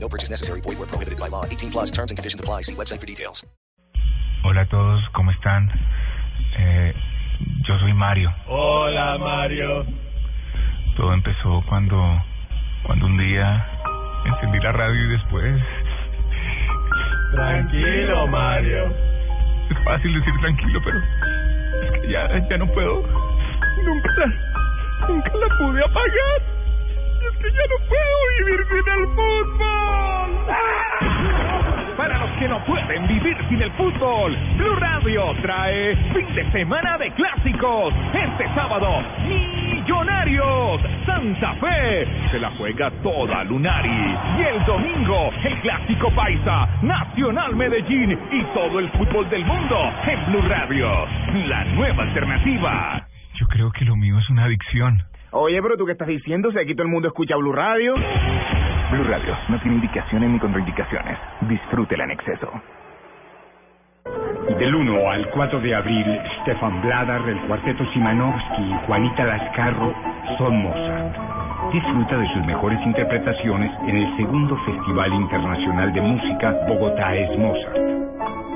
No purchase necessary. Void where prohibited by law. 18 plus terms and conditions apply. See website for details. Hola a todos, ¿cómo están? Eh, yo soy Mario. Hola Mario. Todo empezó cuando, cuando un día encendí la radio y después... Tranquilo Mario. Es fácil decir tranquilo, pero es que ya, ya no puedo. Nunca la, nunca la pude apagar. Que ya no puedo vivir sin el fútbol. Para los que no pueden vivir sin el fútbol, Blue Radio trae fin de semana de clásicos. Este sábado, Millonarios, Santa Fe, se la juega toda Lunari. Y el domingo, el clásico paisa, Nacional Medellín y todo el fútbol del mundo en Blue Radio, la nueva alternativa. Yo creo que lo mío es una adicción. Oye, pero tú qué estás diciendo, si aquí todo el mundo escucha Blue Radio. Blue Radio no tiene indicaciones ni contraindicaciones. Disfrútela en exceso. Del 1 al 4 de abril, Stefan Bladar, el cuarteto Simanovsky y Juanita Lascarro son Mozart. Disfruta de sus mejores interpretaciones en el segundo Festival Internacional de Música Bogotá es Mozart.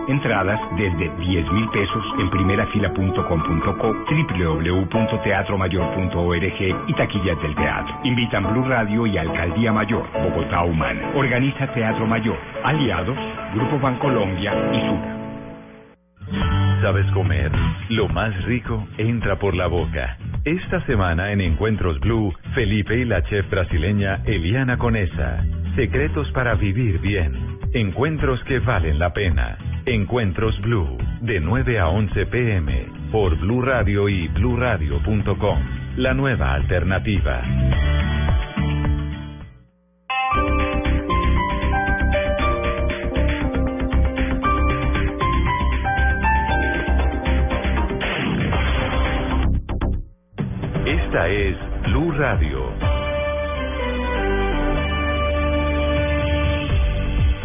Entradas desde 10 mil pesos en primerafila.com.co, www.teatromayor.org y taquillas del teatro. Invitan Blue Radio y Alcaldía Mayor, Bogotá Humana. Organiza Teatro Mayor. Aliados, Grupo Bancolombia y Sura. ¿Sabes comer? Lo más rico entra por la boca. Esta semana en Encuentros Blue, Felipe y la chef brasileña Eliana Conesa. Secretos para vivir bien. Encuentros que valen la pena. Encuentros Blue, de 9 a 11 pm, por Blue Radio y bluradio.com. La nueva alternativa. Esta es Blue Radio.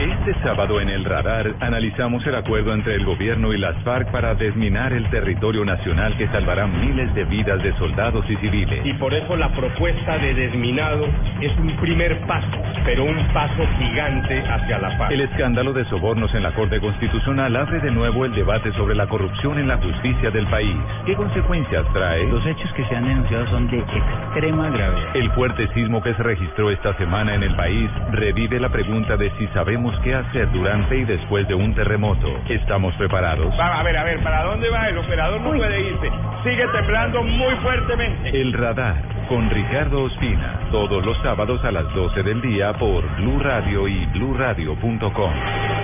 Este sábado en el radar analizamos el acuerdo entre el gobierno y las FARC para desminar el territorio nacional que salvará miles de vidas de soldados y civiles. Y por eso la propuesta de desminado es un primer paso, pero un paso gigante hacia la paz. El escándalo de sobornos en la Corte Constitucional abre de nuevo el debate sobre la corrupción en la justicia del país. ¿Qué consecuencias trae? Los hechos que se han denunciado son de extrema gravedad. El fuerte sismo que se registró esta semana en el país revive la pregunta de si sabemos qué hacer durante y después de un terremoto. ¿Estamos preparados? Va, a ver, a ver, ¿para dónde va? El operador no puede irse. Sigue temblando muy fuertemente. El radar con Ricardo Ospina, todos los sábados a las 12 del día por Blue Radio y bluradio.com.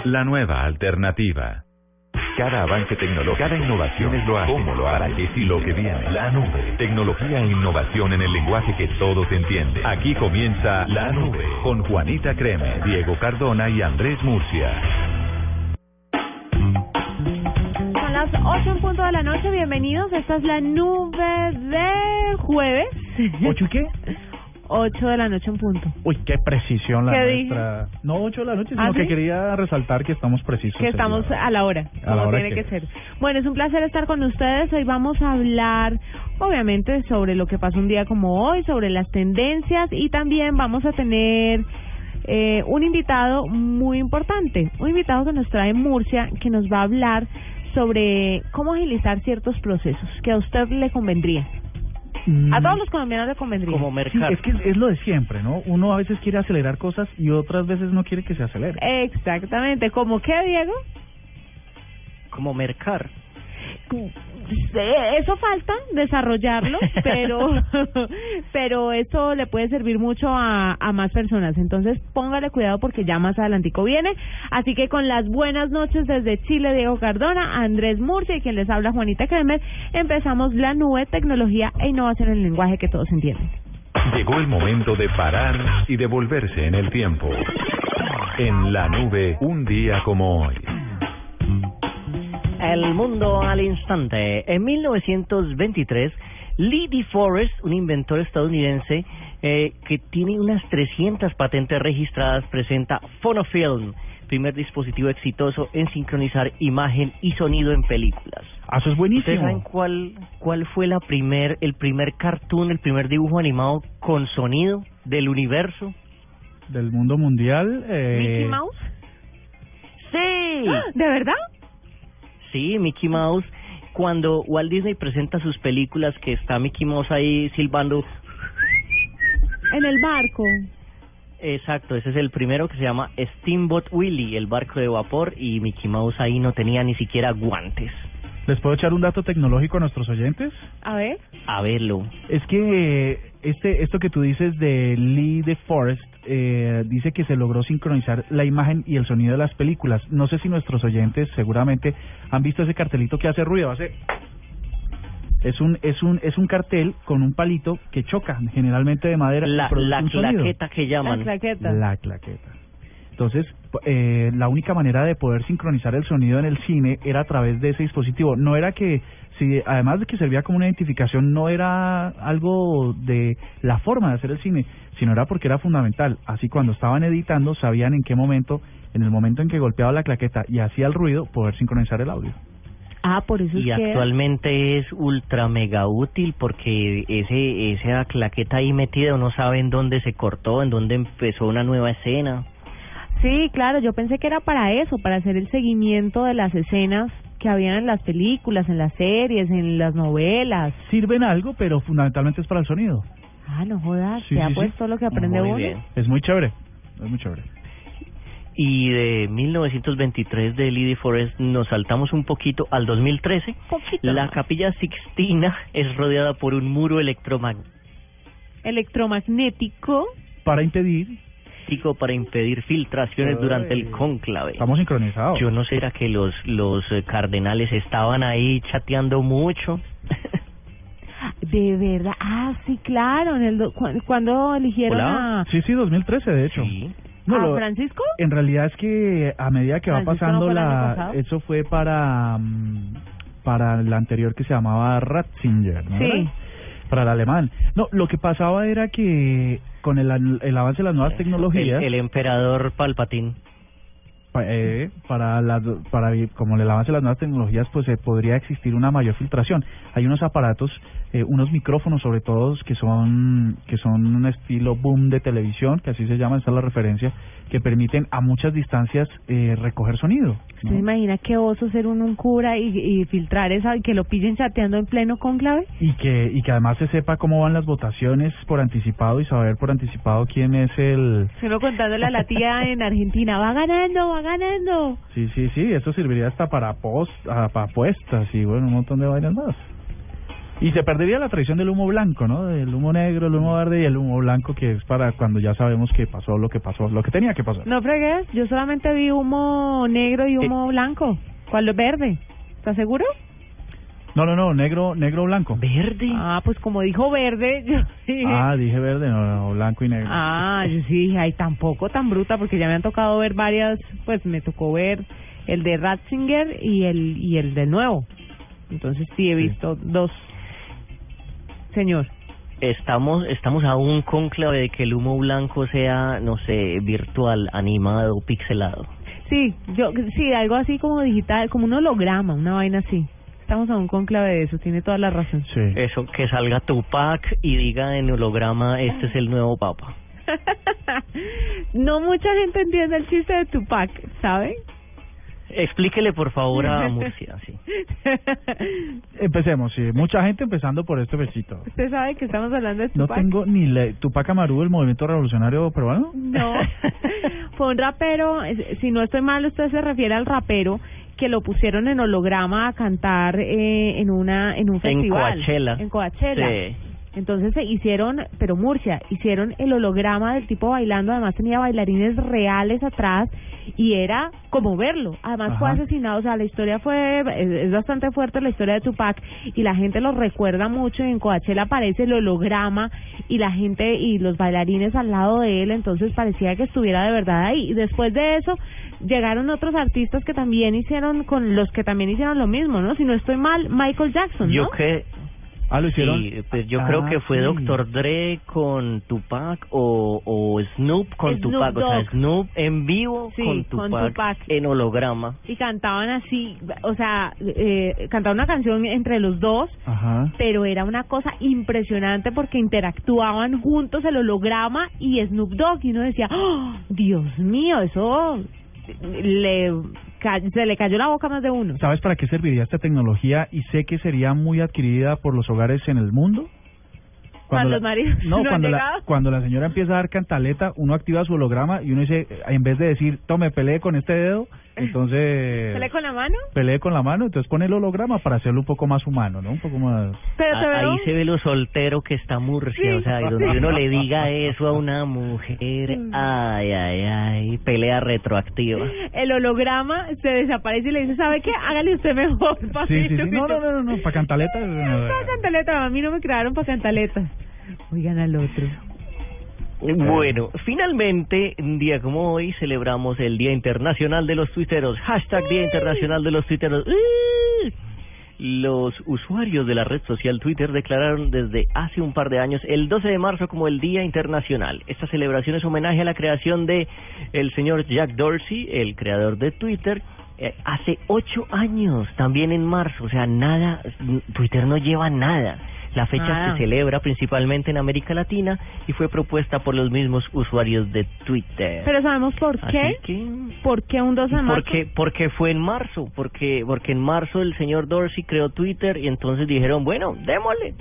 La nueva alternativa. Cada avance tecnológico, cada innovación es lo hace, cómo lo hará, qué y lo que viene. La nube. Tecnología e innovación en el lenguaje que todos entienden. Aquí comienza La Nube con Juanita Creme, Diego Cardona y Andrés Murcia. Son las 8 en punto de la noche, bienvenidos. Esta es la nube de jueves. ¿Ocho y qué? 8 de la noche en punto. Uy, qué precisión la ¿Qué dije? nuestra. No 8 de la noche, sino ¿Ah, que sí? quería resaltar que estamos precisos. Que estamos a la hora, A la hora tiene que que ser. Bueno, es un placer estar con ustedes. Hoy vamos a hablar, obviamente, sobre lo que pasó un día como hoy, sobre las tendencias y también vamos a tener eh, un invitado muy importante, un invitado que nos trae Murcia, que nos va a hablar sobre cómo agilizar ciertos procesos que a usted le convendría. Mm, A todos los colombianos le convendría. Sí, es que es, es lo de siempre, ¿no? Uno a veces quiere acelerar cosas y otras veces no quiere que se acelere. Exactamente. ¿Cómo qué, Diego? Como mercar. Eso falta desarrollarlo, pero pero eso le puede servir mucho a, a más personas. Entonces póngale cuidado porque ya más adelantico viene. Así que con las buenas noches desde Chile, Diego Cardona, Andrés Murcia y quien les habla Juanita Kremer, empezamos la nube, tecnología e innovación en el lenguaje que todos entienden. Llegó el momento de parar y devolverse en el tiempo. En la nube, un día como hoy. El mundo al instante. En 1923, Lee DeForest, un inventor estadounidense eh, que tiene unas 300 patentes registradas, presenta Phonofilm, primer dispositivo exitoso en sincronizar imagen y sonido en películas. Ah, eso es buenísimo. ¿Ustedes saben cuál, cuál fue la primer, el primer cartoon, el primer dibujo animado con sonido del universo? Del mundo mundial. Eh, ¿Mickey Mouse? ¡Sí! ¿De verdad? Sí, Mickey Mouse. Cuando Walt Disney presenta sus películas, que está Mickey Mouse ahí silbando. En el barco. Exacto, ese es el primero que se llama Steamboat Willie, el barco de vapor, y Mickey Mouse ahí no tenía ni siquiera guantes. ¿Les puedo echar un dato tecnológico a nuestros oyentes? A ver. A verlo. Es que este esto que tú dices de Lee de Forest eh, dice que se logró sincronizar la imagen y el sonido de las películas. No sé si nuestros oyentes seguramente han visto ese cartelito que hace ruido, hace es un es un es un cartel con un palito que choca generalmente de madera La, la claqueta que llaman. La claqueta. La claqueta. Entonces, eh, la única manera de poder sincronizar el sonido en el cine era a través de ese dispositivo. No era que, si además de que servía como una identificación, no era algo de la forma de hacer el cine, sino era porque era fundamental. Así cuando estaban editando, sabían en qué momento, en el momento en que golpeaba la claqueta y hacía el ruido, poder sincronizar el audio. Ah, por eso Y es que... actualmente es ultra mega útil porque ese esa claqueta ahí metida uno sabe en dónde se cortó, en dónde empezó una nueva escena. Sí, claro, yo pensé que era para eso, para hacer el seguimiento de las escenas que habían en las películas, en las series, en las novelas. Sirven algo, pero fundamentalmente es para el sonido. Ah, no jodas, Sí, se ha sí, sí. puesto lo que aprende Muy uno. bien. Es muy chévere. Es muy chévere. Y de 1923 de Lady Forest nos saltamos un poquito al 2013. Poquito. La nomás. capilla Sixtina es rodeada por un muro electromagnético Electromagnético. Para impedir, para impedir filtraciones Ay. durante el cónclave. estamos sincronizados. Yo no sé, era que los los eh, cardenales estaban ahí chateando mucho. De verdad. Ah, sí, claro. En el do- cu- cuando eligieron Hola. a, Sí, sí, 2013 de hecho. Sí. No, a lo- Francisco. En realidad es que a medida que va Francisco, ¿no pasando año la... Eso fue para mm, para la anterior que se llamaba Ratzinger, ¿no? Sí. era? Para el alemán. No, lo que pasaba era que con el, el avance de las nuevas tecnologías, el emperador Palpatín. pa- eh, para las para como el avance de las nuevas tecnologías, pues eh, podría existir una mayor filtración. Hay unos aparatos, eh, unos micrófonos sobre todo que son que son un estilo boom de televisión, que así se llama, esa es la referencia, que permiten a muchas distancias eh, recoger sonido. ¿Usted ¿no? se imagina qué oso ser un, un cura y, y filtrar esa y que lo pillen chateando en pleno cónclave? y que y que además se sepa cómo van las votaciones por anticipado y saber por anticipado quién es el Sino contándole a la tía en Argentina, va ganando, va ganando. sí sí sí eso serviría hasta para post ah, para apuestas y bueno un montón de vainas más y se perdería la tradición del humo blanco no del humo negro el humo verde y el humo blanco que es para cuando ya sabemos que pasó lo que pasó lo que tenía que pasar No fregues, yo solamente vi humo negro y humo blanco. ¿Cuál es verde? ¿Estás seguro? no no no negro negro blanco Verde. Ah, pues como dijo verde, yo dije... ah dije verde no, no blanco y negro Ah, yo sí dije, ay, tampoco tan bruta, porque ya me han tocado ver varias, pues me tocó ver el de Ratzinger y el y el de nuevo. Entonces sí he Sí. visto dos. Señor. Estamos, estamos a un conclave de que el humo blanco sea, no sé, virtual, animado, pixelado. Sí, yo sí, algo así como digital, como un holograma, una vaina así. Estamos a un conclave de eso, tiene toda la razón. Eso, que salga Tupac y diga en holograma, este es el nuevo papa. no mucha gente entiende el chiste de Tupac, ¿saben? Explíquele por favor a Murcia, sí. Empecemos, sí. Mucha gente empezando por este besito. ¿Usted sabe que estamos hablando de No Tupac? tengo ni la Tupac Amaru del movimiento revolucionario peruano. No, fue un rapero, si no estoy mal, usted se refiere al rapero que lo pusieron en holograma a cantar eh, en una en un En festival. Coachella. En Coachella. Sí. Entonces se hicieron, pero Murcia, hicieron el holograma del tipo bailando, además tenía bailarines reales atrás y era como verlo. Además fue asesinado, o sea, la historia fue, es, es bastante fuerte la historia de Tupac y la gente lo recuerda mucho. En Coachella aparece el holograma y la gente y los bailarines al lado de él, entonces parecía que estuviera de verdad ahí. Y después de eso llegaron otros artistas que también hicieron, con los que también hicieron lo mismo, ¿no? Si no estoy mal, Michael Jackson, ¿no? Yo que Ah, lo hicieron. Sí, pues yo Ah, creo que fue sí. Dr. Dre con Tupac o, o Snoop con Snoop Tupac, o sea. Snoop en vivo Sí, con, con Tupac Tupac. en holograma. y cantaban así, o sea, eh, cantaban una canción entre los dos, Ajá. pero era una cosa impresionante porque interactuaban juntos el holograma y Snoop Dogg y uno decía, ¡Oh, Dios mío, eso le se le cayó la boca más de uno. ¿Sabes para qué serviría esta tecnología? Y sé que sería muy adquirida por los hogares en el mundo. Cuando los maridos no, cuando la, cuando la señora empieza a dar cantaleta, uno activa su holograma y uno dice, en vez de decir, tome, pelee con este dedo, entonces ¿Se le con la mano? pelee con la mano, entonces pone el holograma para hacerlo un poco más humano, ¿no? Un poco más... Pero te A- veo- Ahí se ve lo soltero que está Murcia, Sí. o sea, y donde uno le diga eso a una mujer, ay, ay, ay, pelea retroactiva. El holograma se desaparece y le dice, ¿sabe qué? Hágale usted mejor, Sí, sí, sí. No, no, no, no, no, para cantaleta... no. Para cantaleta, a mí no me crearon para cantaleta. Oigan al otro. Bueno, finalmente, un día como hoy, celebramos el Día Internacional de los Twitteros. Hashtag Día Internacional de los Twitteros. Los usuarios de la red social Twitter declararon desde hace un par de años el 12 de marzo como el Día Internacional. Esta celebración es homenaje a la creación de el señor Jack Dorsey, el creador de Twitter, eh, hace ocho años, también en marzo. O sea, nada, Twitter no lleva nada. La fecha se celebra principalmente en América Latina y fue propuesta por los mismos usuarios de Twitter. Pero sabemos por qué. que- ¿Por qué un 12 de marzo? porque porque fue en marzo, porque porque en marzo el señor Dorsey creó Twitter y entonces dijeron, bueno, démosle.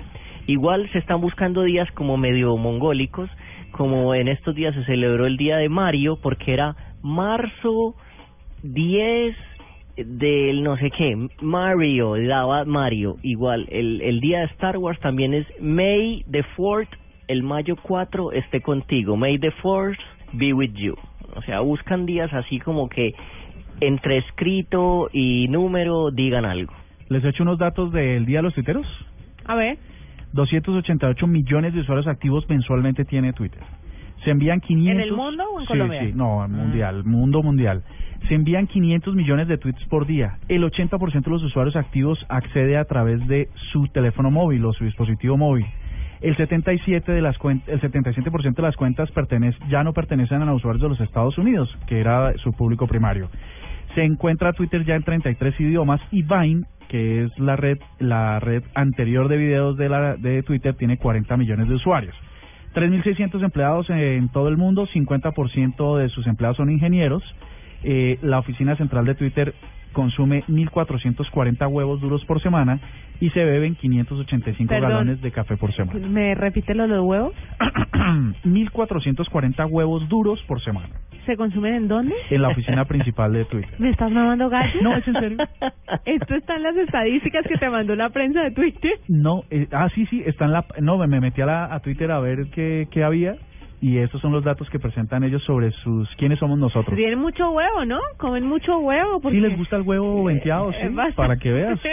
Igual se están buscando días como medio mongólicos, como en estos días se celebró el día de Mario porque era marzo 10 del no sé qué, Mario, daba Mario, igual, el, el día de Star Wars también es May the 4th, el mayo 4 esté contigo, May the 4th be with you. O sea, buscan días así como que entre escrito y número digan algo. Les he hecho unos datos del Día de los Tuiteros. A ver. 288 millones de usuarios activos mensualmente tiene Twitter. Se envían 500... ¿En el mundo o en Sí, Colombia? Sí, no, Ah. mundial, mundo mundial. Se envían 500 millones de tweets por día. El 80% de los usuarios activos accede a través de su teléfono móvil o su dispositivo móvil. El 77 de las cuen- el 77% de las cuentas ya no pertenecen a los usuarios de los Estados Unidos, que era su público primario. Se encuentra Twitter ya en 33 idiomas y Vine, que es la red la red anterior de videos de la de Twitter, tiene 40 millones de usuarios. 3.600 empleados en todo el mundo, 50% de sus empleados son ingenieros. Eh, la oficina central de Twitter consume 1.440 huevos duros por semana y se beben 585 Perdón. galones de café por semana. ¿Me repite lo de los huevos? 1.440 huevos duros por semana ¿Se consumen en dónde? en la oficina principal de Twitter. ¿Me estás mamando gallo? No, es en serio. Esto está en las estadísticas que te mandó la prensa de Twitter. No, eh, ah, sí, sí, está en la... No, me, me metí a, la, a Twitter a ver qué, qué había y estos son los datos que presentan ellos sobre sus quiénes somos nosotros. Tienen mucho huevo, ¿no? Comen mucho huevo. Porque... Sí, les gusta el huevo venteado, sí, para que veas.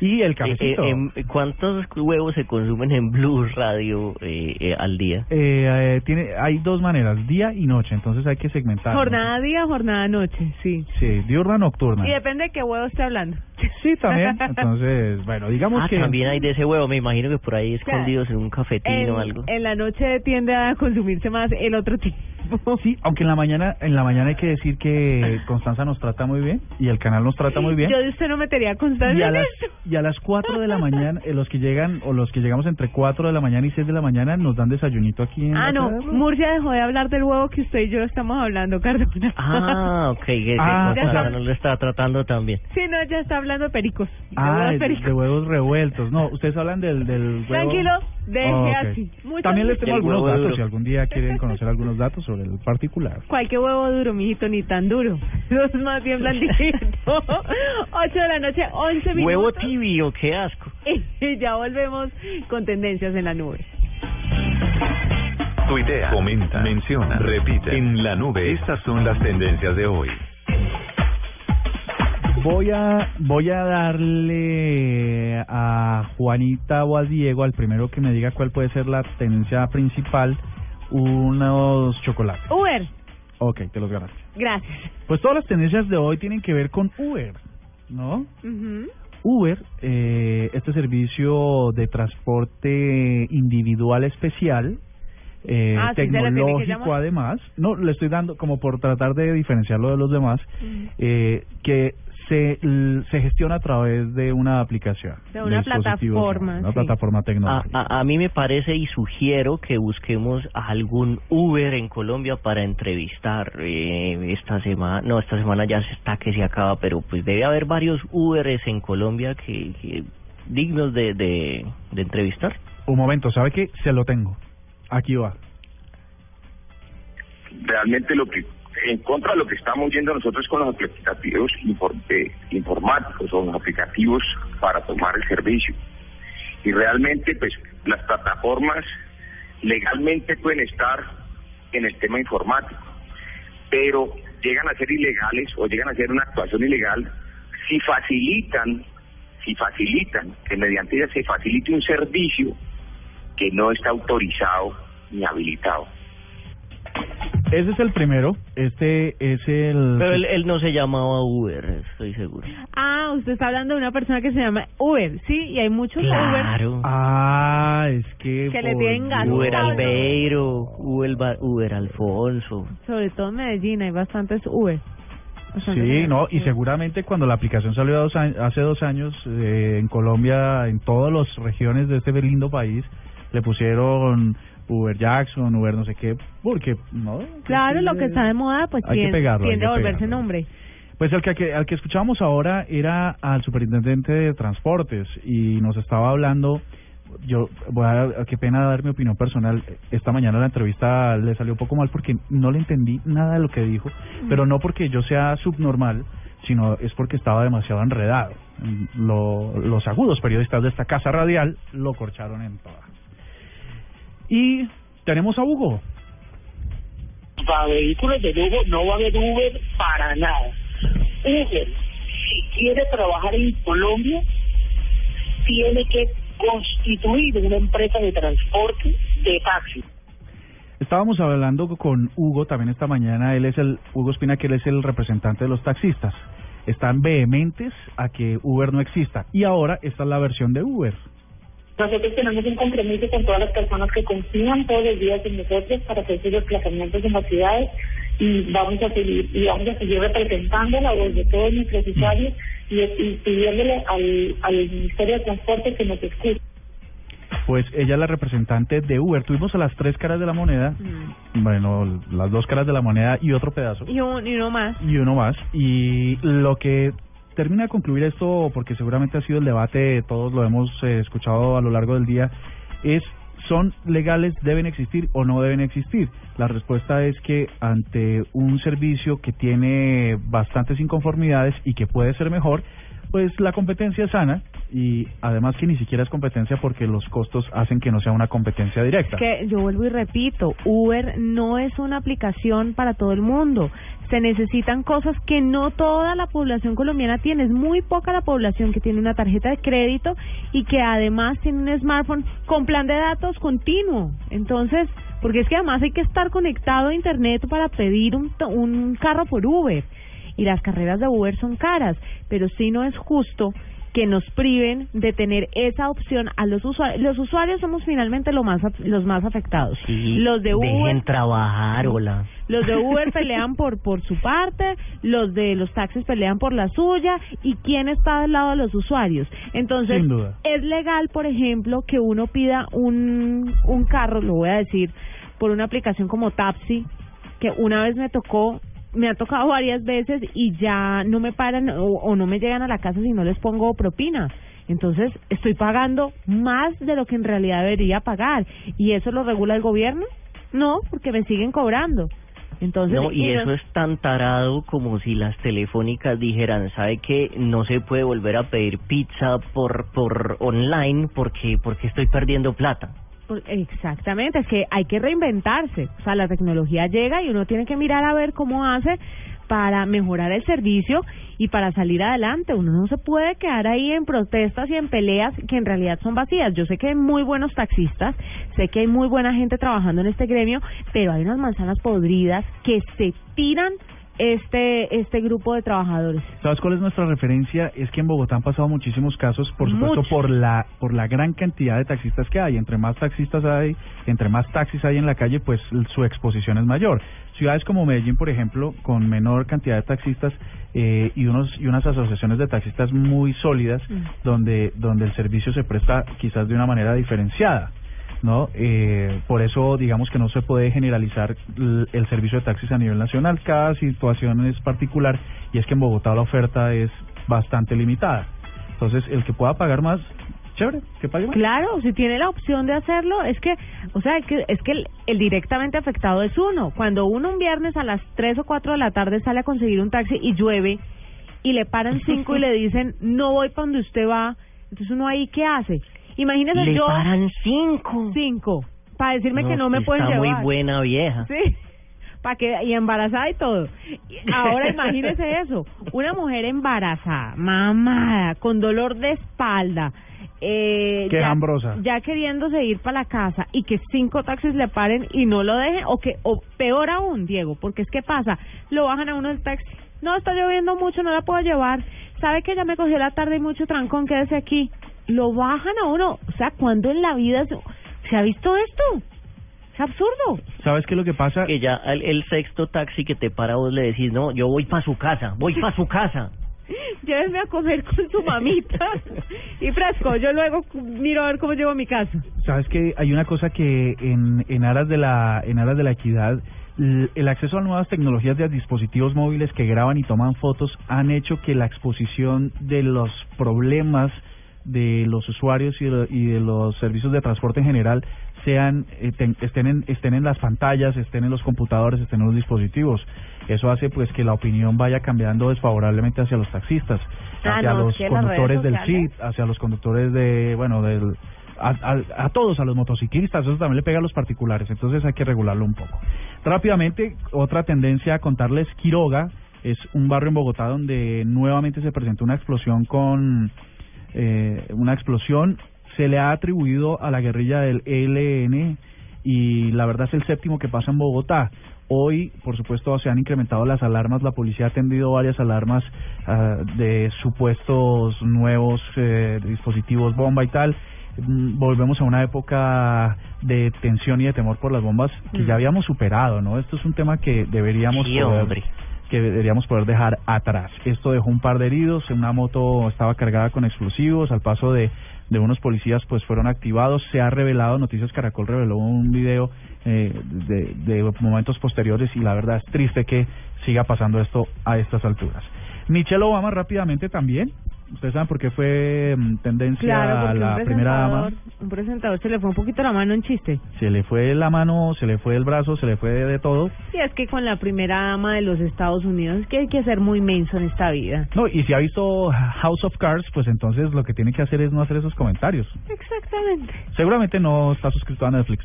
Y el cafecito. Eh, eh, ¿Cuántos huevos se consumen en Blue Radio eh, eh, al día? Eh, eh, tiene, hay dos maneras, día y noche, entonces hay que segmentar. Jornada día, jornada noche, sí. Sí, diurna, nocturna. Y depende de qué huevo esté hablando. Sí, también. Entonces, bueno, digamos ah, que... también hay de ese huevo, me imagino que por ahí escondidos en un cafetín o algo. En la noche tiende a consumirse más el otro tipo. Sí, aunque en la mañana en la mañana hay que decir que Constanza nos trata muy bien y el canal nos trata muy bien. Yo de usted no metería a Constanza y a en las, esto. y a las 4 de la mañana, eh, los que llegan o los que llegamos entre 4 de la mañana y 6 de la mañana nos dan desayunito aquí en Ah, la no, Murcia dejó de hablar del huevo que usted y yo estamos hablando, Cardona. Ah, ok, que, Ah, o sea- no lo está tratando tan bien. Sí, no, ya está hablando de pericos. de Ah, huevos pericos. de huevos revueltos. No, ustedes hablan del, del huevo... Tranquilo, deje Oh, ok. así. Muchas También les tengo algunos datos, duro. si algún día quieren conocer algunos datos sobre el particular. Cualquier huevo duro, mijito, ni tan duro. Es más bien blandito. 8 de la noche, 11 minutos. Huevo tibio, qué asco. Y ya volvemos con tendencias en la nube. Tuitea, comenta, menciona, repite. En la nube, estas son las tendencias de hoy. Voy a voy a darle a Juanita o a Diego, al primero que me diga cuál puede ser la tendencia principal, unos chocolates. Uber, Ok, te los ganaste. gracias. Pues todas las tendencias de hoy tienen que ver con Uber, ¿no? Uber, eh, este servicio de transporte individual especial, eh, Ah, tecnológico además, no, le estoy dando como por tratar de diferenciarlo de los demás, eh, que se, gestiona a través de una aplicación. De una plataforma, Una sí. plataforma A, tecnológica. a, a mí me parece y sugiero que busquemos algún Uber en Colombia para entrevistar eh, esta semana. No, esta semana ya se está que se acaba, pero pues debe haber varios Uberes en Colombia que, que dignos de, de, de entrevistar. Un momento, ¿sabe qué? Se lo tengo. Aquí va. realmente lo que en contra de lo que estamos viendo nosotros con los aplicativos infor- informáticos o los aplicativos para tomar el servicio. Y realmente pues las plataformas legalmente pueden estar en el tema informático pero llegan a ser ilegales o llegan a ser una actuación ilegal si facilitan si facilitan que mediante ellas se facilite un servicio que no está autorizado ni habilitado Ese es el primero. Este es el... Pero él, él no se llamaba Uber, estoy seguro. Ah, usted está hablando de una persona que se llama Uber, sí, y hay muchos Uber. Ah, es que... Que le. Uber Albeiro, Uber, Alfonso. Sobre todo en Medellín hay bastantes Uber. Sí, no, y seguramente cuando la aplicación salió dos años- hace dos años eh, en Colombia, en todas las regiones de este lindo país, le pusieron Uber Jackson, Uber no sé qué, porque no. Claro, lo que está de moda, pues hay que tiende, pegarlo, hay tiende que a volverse pegarlo. nombre. Pues el que, que- al que escuchamos ahora era al superintendente de transportes y nos estaba hablando. Yo voy a, qué pena dar mi opinión personal. Esta mañana la entrevista le salió un poco mal porque no le entendí nada de lo que dijo, pero no porque yo sea subnormal, sino es porque estaba demasiado enredado. Lo- los agudos periodistas de esta casa radial lo corcharon en todas. Y tenemos a Hugo. Para vehículos de lujo no va a haber Uber para nada. Uber, si quiere trabajar en Colombia, tiene que constituir una empresa de transporte de taxi. Estábamos hablando con Hugo también esta mañana, él es el, Hugo Espina, que él es el representante de los taxistas. Están vehementes a que Uber no exista. Y ahora esta es la versión de Uber. Nosotros tenemos un compromiso con todas las personas que confían todos los días en nosotros para hacer sus desplazamientos en las ciudades y vamos a seguir y vamos a seguir representando la voz de todos nuestros usuarios y, y pidiéndole al, al Ministerio de Transporte que nos escuche. Pues ella es la representante de Uber. Tuvimos a las tres caras de la moneda, bueno, las dos caras de la moneda y otro pedazo. Y, un, y uno más. y uno más. Y lo que termina de concluir esto, porque seguramente ha sido el debate, todos lo hemos eh, escuchado a lo largo del día, es ¿son legales, deben existir o no deben existir? La respuesta es que ante un servicio que tiene bastantes inconformidades y que puede ser mejor, pues la competencia es sana y además que ni siquiera es competencia porque los costos hacen que no sea una competencia directa. que yo vuelvo y repito, Uber no es una aplicación para todo el mundo. Se necesitan cosas que no toda la población colombiana tiene. Es muy poca la población que tiene una tarjeta de crédito y que además tiene un smartphone con plan de datos continuo. Entonces, porque es que además hay que estar conectado a internet para pedir un, un carro por Uber. Y las carreras de Uber son caras, pero sí no es justo que nos priven de tener esa opción a los usuarios. Los usuarios somos finalmente lo más, los más afectados. Sí, los de Uber, dejen trabajar, hola. los de Uber pelean por por su parte, los de los taxis pelean por la suya y quién está del lado de los usuarios. Entonces, Sin duda. es legal, por ejemplo, que uno pida un un carro, lo voy a decir, por una aplicación como Tapsi, que una vez me tocó me ha tocado varias veces y ya no me paran o, o no me llegan a la casa si no les pongo propina. Entonces, estoy pagando más de lo que en realidad debería pagar. ¿Y eso lo regula el gobierno? No, porque me siguen cobrando. Entonces, No, y eso es tan tarado como si las telefónicas dijeran, ¿sabe que no se puede volver a pedir pizza por por online porque porque estoy perdiendo plata? Exactamente, es que hay que reinventarse. O sea, la tecnología llega y uno tiene que mirar a ver cómo hace para mejorar el servicio y para salir adelante. Uno no se puede quedar ahí en protestas y en peleas que en realidad son vacías. Yo sé que hay muy buenos taxistas, sé que hay muy buena gente trabajando en este gremio, pero hay unas manzanas podridas que se tiran este este grupo de trabajadores. ¿Sabes cuál es nuestra referencia? Es que en Bogotá han pasado muchísimos casos, por supuesto, por la por la gran cantidad de taxistas que hay. Entre más taxistas hay, entre más taxis hay en la calle, pues su exposición es mayor. Ciudades como Medellín, por ejemplo, con menor cantidad de taxistas eh, y unos y unas asociaciones de taxistas muy sólidas, donde donde el servicio se presta quizás de una manera diferenciada. ¿No? Eh, por eso digamos que no se puede generalizar el servicio de taxis a nivel nacional, cada situación es particular y es que en Bogotá la oferta es bastante limitada. Entonces, el que pueda pagar más, chévere, que pague más. Claro, si tiene la opción de hacerlo, es que, o sea, es que, es que el, el directamente afectado es uno. Cuando uno un viernes a las 3 o 4 de la tarde sale a conseguir un taxi y llueve y le paran cinco y le dicen, no voy para donde usted va, entonces uno ahí, ¿qué hace? Imagínese Le yo... paran cinco. Cinco. Para decirme que no me pueden está llevar. muy buena vieja. Sí. Para que y embarazada y todo. Y Ahora imagínese eso, una mujer embarazada, mamada, con dolor de espalda, eh, ya, Quejambrosa. ya queriéndose ir para la casa y que cinco taxis le paren y no lo dejen o que o peor aún, Diego, porque es que pasa, lo bajan a uno del taxi. No, está lloviendo mucho, no la puedo llevar. Sabe que ya me cogió la tarde y mucho trancón, quédese aquí. Lo bajan a uno. O sea, ¿cuándo en la vida se, se ha visto esto? Es absurdo. ¿Sabes qué es lo que pasa? Que ya el, el sexto taxi que te para vos le decís, no, yo voy para su casa, voy para su casa. Llévenme a comer con su mamita y fresco. Yo luego miro a ver cómo llevo a mi casa. Sabes que hay una cosa que en, en aras de la en aras de la equidad el acceso a nuevas tecnologías de dispositivos móviles que graban y toman fotos han hecho que la exposición de los problemas de los usuarios y de, y de los servicios de transporte en general sean eh, ten- estén en, estén en las pantallas, estén en los computadores, estén en los dispositivos. Eso hace pues que la opinión vaya cambiando desfavorablemente hacia los taxistas, Ah, hacia no, los conductores del SIT, hacia los conductores de, bueno, del a, a, a todos, a los motociclistas, eso también le pega a los particulares, entonces hay que regularlo un poco. Rápidamente, otra tendencia a contarles, Quiroga es un barrio en Bogotá donde nuevamente se presentó una explosión con eh, una explosión, se le ha atribuido a la guerrilla del ELN y la verdad es el séptimo que pasa en Bogotá. Hoy, por supuesto, se han incrementado las alarmas. La policía ha atendido varias alarmas ah, de supuestos nuevos eh, dispositivos bomba y tal. Mm, Volvemos a una época de tensión y de temor por las bombas que Mm. ya habíamos superado, ¿no? Esto es un tema que deberíamos Sí, poder, hombre. Que deberíamos poder dejar atrás. Esto dejó un par de heridos, una moto estaba cargada con explosivos, al paso de, de unos policías pues fueron activados, se ha revelado, Noticias Caracol reveló un video eh, de, de momentos posteriores y la verdad es triste que siga pasando esto a estas alturas. Michelle Obama rápidamente también ¿Ustedes saben por qué fue mm, tendencia Claro, a porque la un primera dama? presentador, un presentador se le fue un poquito la mano en chiste. Se le fue la mano, se le fue el brazo, se le fue de todo. Y es que con la primera dama de los Estados Unidos es que hay que ser muy menso en esta vida. No, y si ha visto House of Cards, pues entonces lo que tiene que hacer es no hacer esos comentarios. Exactamente. Seguramente no está suscrito a Netflix.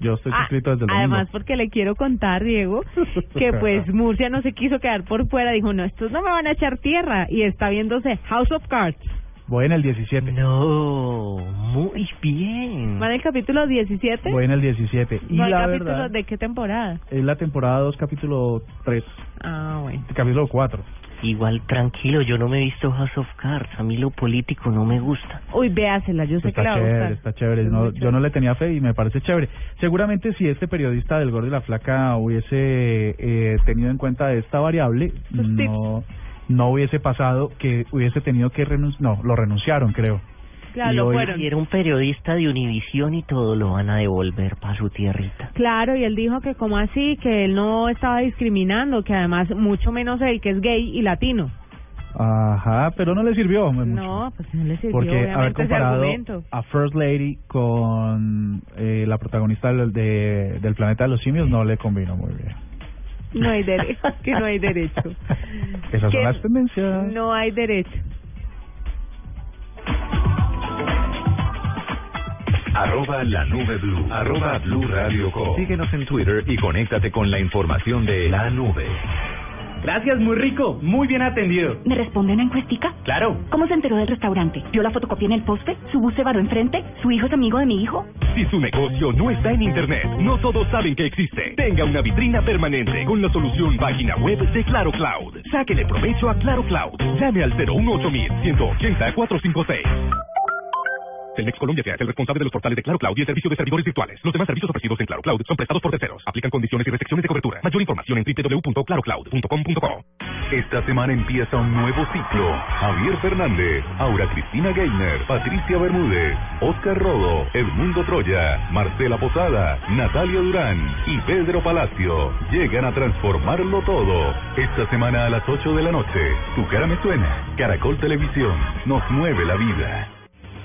Yo estoy Ah, suscrito desde el domingo. Además, porque le quiero contar, Diego, que pues Murcia no se quiso quedar por fuera. Dijo, no, estos no me van a echar tierra. Y está viéndose House of Cards. Voy en el 17. No, muy bien. ¿Va en el capítulo 17? Voy en el 17. Y ¿Va el la capítulo verdad, de qué temporada? es la temporada 2, capítulo 3. Ah, bueno. Capítulo 4. Igual tranquilo, yo no me he visto House of Cards. A mí lo político no me gusta. Uy, véasela, yo sé Está que la chévere, gustar. está chévere. No, yo no le tenía fe y me parece chévere. Seguramente si este periodista del Gordo y la Flaca hubiese eh, tenido en cuenta esta variable, no, no hubiese pasado que hubiese tenido que renunciar. No, lo renunciaron, creo. Claro, lo hoy- fueron. Y era un periodista de Univisión y todo lo van a devolver para su tierrita. Claro, y él dijo que como así, que él no estaba discriminando, que además mucho menos él que es gay y latino. Ajá, pero no le sirvió. mucho. No, pues no le sirvió Porque haber comparado a First Lady con eh, la protagonista del, de- del planeta de los simios no le combinó muy bien. No hay derecho, que no hay derecho. Esas Que son las tendencias. No hay derecho. Arroba la nube blue. Arroba blue radio com. Síguenos en Twitter y conéctate con la información de la nube. Gracias, muy rico, muy bien atendido. ¿Me responde una encuestica? Claro. ¿Cómo se enteró del restaurante? ¿Vio la fotocopia en el poste? ¿Su bus se varó enfrente? ¿Su hijo es amigo de mi hijo? Si su negocio no está en Internet, no todos saben que existe. Tenga una vitrina permanente con la solución página web de Claro Cloud. Sáquele provecho a Claro Cloud. Llame al 018 180 456. Telmex Colombia sea el responsable de los portales de Claro Cloud y el servicio de servidores virtuales. Los demás servicios ofrecidos en Claro Cloud son prestados por terceros. Aplican condiciones y restricciones de cobertura. Mayor información en www.clarocloud.com.co. Esta semana empieza un nuevo ciclo. Javier Fernández, Aura Cristina Gainer, Patricia Bermúdez, Oscar Rodo, Edmundo Troya, Marcela Posada, Natalia Durán y Pedro Palacio llegan a transformarlo todo. Esta semana a las 8 de la noche. Tu cara me suena. Caracol Televisión nos mueve la vida.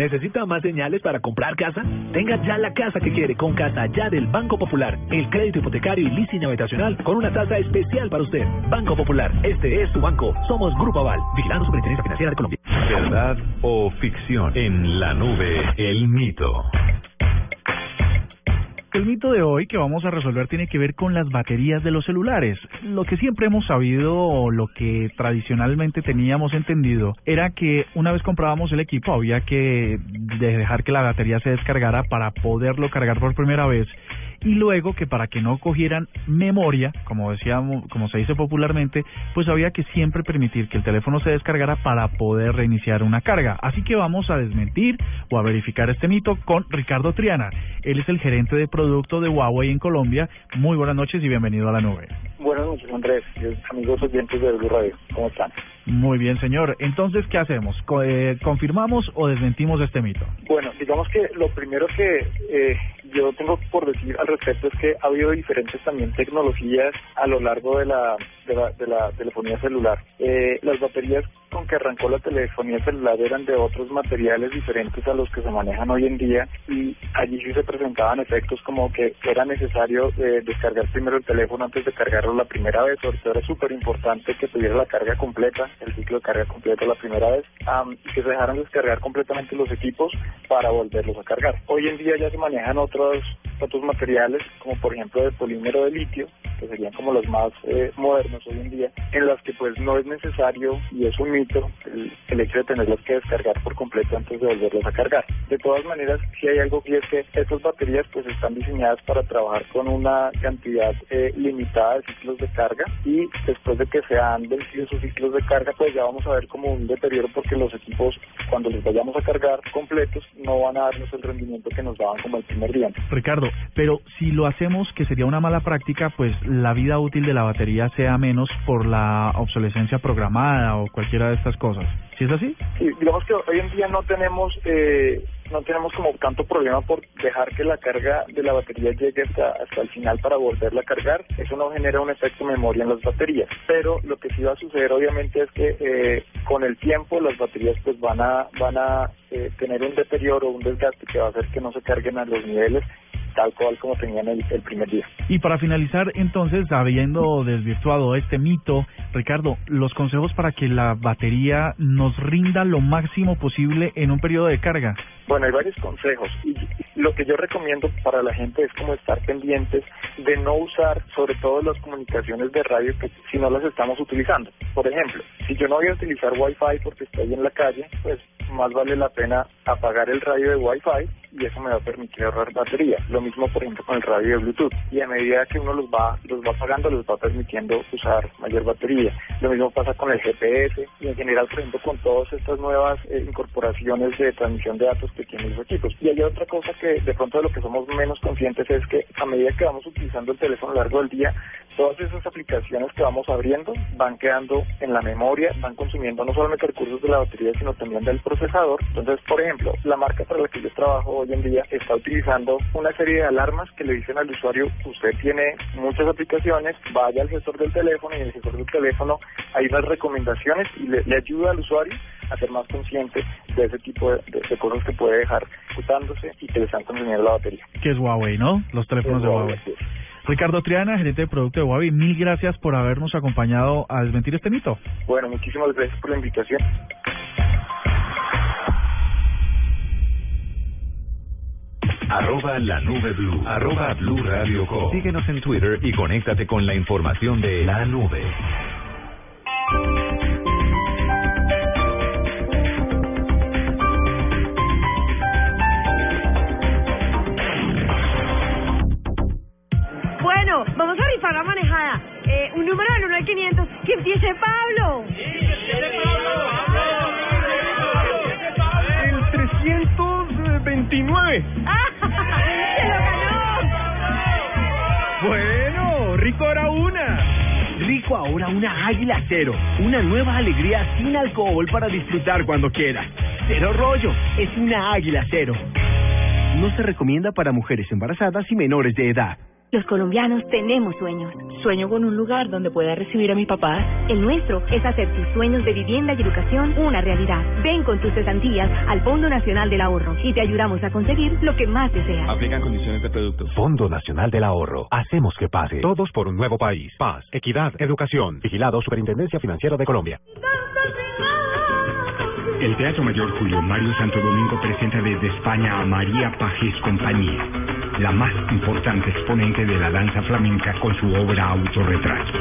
¿Necesita más señales para comprar casa? Tenga ya la casa que quiere con Casa Ya del Banco Popular. El crédito hipotecario y leasing habitacional con una tasa especial para usted. Banco Popular, este es su banco. Somos Grupo Aval, vigilando Superintendencia Financiera de Colombia. ¿Verdad o ficción? En la nube, el mito. El mito de hoy que vamos a resolver tiene que ver con las baterías de los celulares. Lo que siempre hemos sabido o lo que tradicionalmente teníamos entendido era que una vez comprábamos el equipo había que dejar que la batería se descargara para poderlo cargar por primera vez y luego que para que no cogieran memoria, como decíamos, como se dice popularmente, pues había que siempre permitir que el teléfono se descargara para poder reiniciar una carga. Así que vamos a desmentir o a verificar este mito con Ricardo Triana. Él es el gerente de producto de Huawei en Colombia. Muy buenas noches y bienvenido a la nube. Buenas noches, Andrés, amigos oyentes de Blue Radio. ¿Cómo están? Muy bien, señor. Entonces, ¿qué hacemos? Eh, ¿Confirmamos o desmentimos este mito? Bueno, digamos que lo primero que eh, yo tengo por decir al respecto es que ha habido diferentes también tecnologías a lo largo de la de la, de la telefonía celular. Eh, las baterías con que arrancó la telefonía celular eran de otros materiales diferentes a los que se manejan hoy en día y allí sí se presentaban efectos como que era necesario eh, descargar primero el teléfono antes de cargarlo la primera vez, sobre todo era súper importante que tuviera la carga completa, el ciclo de carga completo la primera vez y que se dejaran descargar completamente los equipos para volverlos a cargar. Hoy en día ya se manejan otros otros materiales como por ejemplo de polímero de litio que serían como los más eh, modernos hoy en día, en las que pues no es necesario y es un mito el, el hecho de tenerlas que descargar por completo antes de volverlas a cargar. De todas maneras, si hay algo que es que estas baterías pues están diseñadas para trabajar con una cantidad eh, limitada de ciclos de carga y después de que se han vencido sus ciclos de carga pues ya vamos a ver como un deterioro porque los equipos cuando los vayamos a cargar completos no van a darnos el rendimiento que nos daban como el primer día. Ricardo, pero si lo hacemos, que sería una mala práctica, pues la vida útil de la batería sea menos por la obsolescencia programada o cualquiera de estas cosas. ¿Sí es así? Sí, digamos que hoy en día no tenemos eh, no tenemos como tanto problema por dejar que la carga de la batería llegue hasta, hasta el final para volverla a cargar. Eso no genera un efecto memoria en las baterías. Pero lo que sí va a suceder obviamente es que eh, con el tiempo las baterías pues van a, van a eh, tener un deterioro, un desgaste que va a hacer que no se carguen a los niveles tal cual como tenían el, primer día. Y para finalizar, entonces, habiendo desvirtuado este mito, Ricardo, los consejos para que la batería nos rinda lo máximo posible en un periodo de carga. Bueno, hay varios consejos y lo que yo recomiendo para la gente es como estar pendientes de no usar sobre todo las comunicaciones de radio que si no las estamos utilizando. Por ejemplo, si yo no voy a utilizar Wi-Fi porque estoy en la calle, pues más vale la pena apagar el radio de Wi-Fi y eso me va a permitir ahorrar batería. Lo mismo, por ejemplo, con el radio de Bluetooth. Y a medida que uno los va los va apagando, les va permitiendo usar mayor batería. Lo mismo pasa con el GPS y en general, por ejemplo, con todas estas nuevas eh, incorporaciones de transmisión de datos Y hay otra cosa que de pronto de lo que somos menos conscientes es que a medida que vamos utilizando el teléfono a lo largo del día, todas esas aplicaciones que vamos abriendo van quedando en la memoria, van consumiendo no solamente recursos de la batería, sino también del procesador. Entonces, por ejemplo, la marca para la que yo trabajo hoy en día está utilizando una serie de alarmas que le dicen al usuario, usted tiene muchas aplicaciones, vaya al gestor del teléfono y en el gestor del teléfono hay unas recomendaciones y le, le ayuda al usuario a ser más consciente de ese tipo de, de, de cosas que puede dejar usándose y que le están consumiendo la batería. Que es Huawei, ¿no? Los teléfonos de Huawei. Ricardo Triana, gerente de producto de Huawei, mil gracias por habernos acompañado a desmentir este mito. Bueno, muchísimas gracias por la invitación. Arroba la nube blue. Arroba blue radio com. Síguenos en Twitter y conéctate con la información de la nube. Una Águila Cero. Una nueva alegría sin alcohol para disfrutar cuando quieras. Cero rollo. Es una Águila Cero. No se recomienda para mujeres embarazadas y menores de edad. Los colombianos tenemos sueños. Sueño con un lugar donde pueda recibir a mis papás. El nuestro es hacer tus sueños de vivienda y educación una realidad. Ven con tus cesantías al Fondo Nacional del Ahorro y te ayudamos a conseguir lo que más deseas. Aplican condiciones de producto. Fondo Nacional del Ahorro. Hacemos que pase. Todos por un nuevo país. Paz, equidad, educación. Vigilado Superintendencia Financiera de Colombia. El Teatro Mayor Julio Mario Santo Domingo presenta desde España a María Pajés Compañía, la más importante exponente de la danza flamenca con su obra Autorretrato.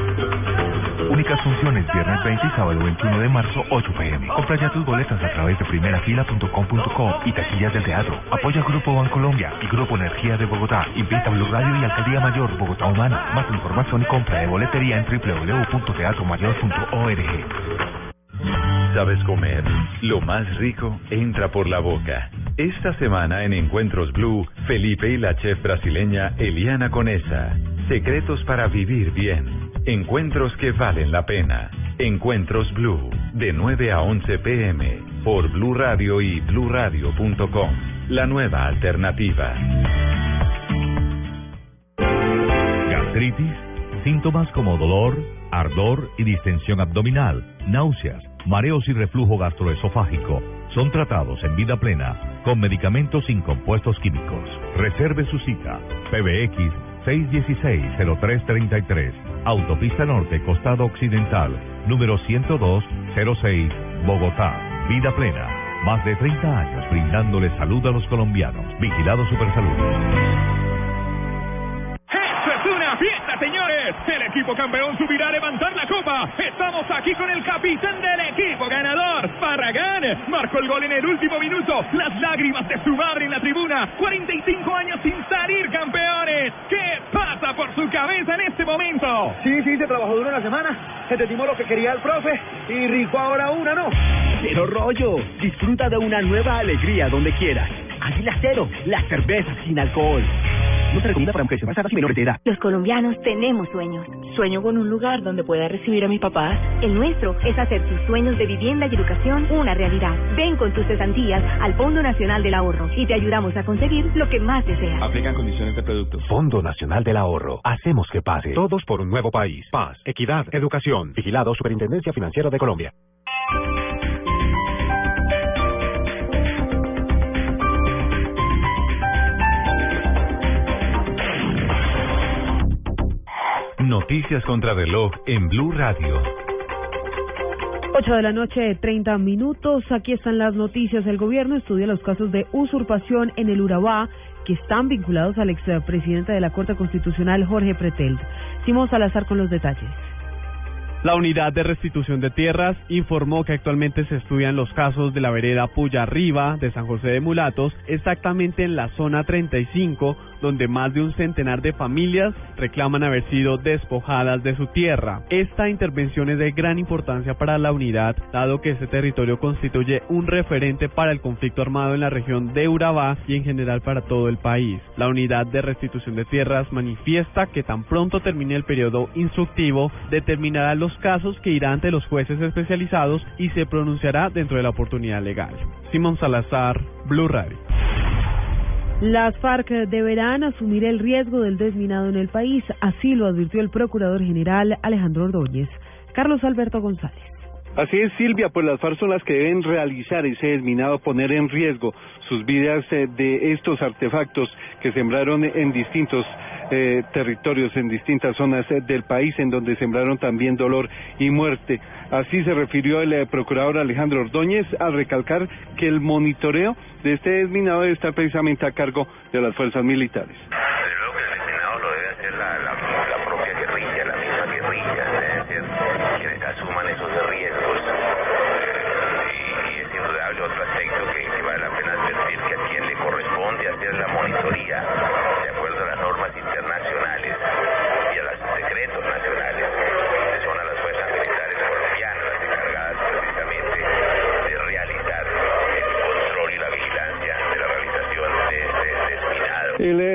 Únicas funciones viernes 20 y sábado 21 de marzo 8 pm. Compra ya tus boletas a través de primerafila.com.co y taquillas del teatro. Apoya Grupo Bancolombia y Grupo Energía de Bogotá. Invita Blue Radio y Alcaldía Mayor Bogotá Humana. Más información y compra de boletería en www.teatromayor.org. ¿Sabes comer? Lo más rico entra por la boca. Esta semana en Encuentros Blue, Felipe y la chef brasileña Eliana Conesa. Secretos para vivir bien. Encuentros que valen la pena. Encuentros Blue, de 9 a 11 pm, por Blue Radio y bluradio.com. La nueva alternativa. Gastritis, síntomas como dolor, ardor y distensión abdominal, náuseas, mareos y reflujo gastroesofágico son tratados en vida plena con medicamentos sin compuestos químicos. Reserve su cita. PBX 616-0333. Autopista Norte, Costado Occidental, número 10206, Bogotá. Vida plena. Más de 30 años brindándole salud a los colombianos. Vigilado Supersalud. Señores, el equipo campeón subirá a levantar la copa. Estamos aquí con el capitán del equipo ganador, Barragán. Marcó el gol en el último minuto. Las lágrimas de su madre en la tribuna. 45 años sin salir campeones. ¿Qué pasa por su cabeza en este momento? Sí, sí, se trabajó duro una semana. Se te timó lo que quería el profe y rico ahora una, ¿no? Cero rollo. Disfruta de una nueva alegría donde quieras. Águila Cero, la cerveza sin alcohol. No se recomienda para mujeres embarazadas y menores de edad. Los colombianos tenemos sueños. Sueño con un lugar donde pueda recibir a mis papás. El nuestro es hacer tus sueños de vivienda y educación una realidad. Ven con tus cesantías al Fondo Nacional del Ahorro y te ayudamos a conseguir lo que más deseas. Aplican condiciones de producto. Fondo Nacional del Ahorro. Hacemos que pase. Todos por un nuevo país. Paz, equidad, educación. Vigilado Superintendencia Financiera de Colombia. Noticias contra reloj en Blue Radio. 8 de la noche, 30 minutos. Aquí están las noticias. El gobierno estudia los casos de usurpación en el Urabá que están vinculados al expresidente de la Corte Constitucional, Jorge Pretel. Simón Salazar con los detalles. La unidad de restitución de tierras informó que actualmente se estudian los casos de la vereda Puya Arriba de San José de Mulatos, exactamente en la zona 35, donde más de un centenar de familias reclaman haber sido despojadas de su tierra. Esta intervención es de gran importancia para la unidad, dado que este territorio constituye un referente para el conflicto armado en la región de Urabá y en general para todo el país. La unidad de restitución de tierras manifiesta que tan pronto termine el periodo instructivo, determinará los casos que irá ante los jueces especializados y se pronunciará dentro de la oportunidad legal. Simón Salazar, Blue Radio. Las FARC deberán asumir el riesgo del desminado en el país, así lo advirtió el Procurador General Alejandro Ordóñez. Carlos Alberto González. Así es, Silvia, pues las FARC son las que deben realizar ese desminado, poner en riesgo sus vidas eh, de estos artefactos que sembraron en distintos eh, territorios, en distintas zonas eh, del país, en donde sembraron también dolor y muerte. Así se refirió el procurador Alejandro Ordóñez al recalcar que el monitoreo de este desminado debe estar precisamente a cargo de las fuerzas militares. de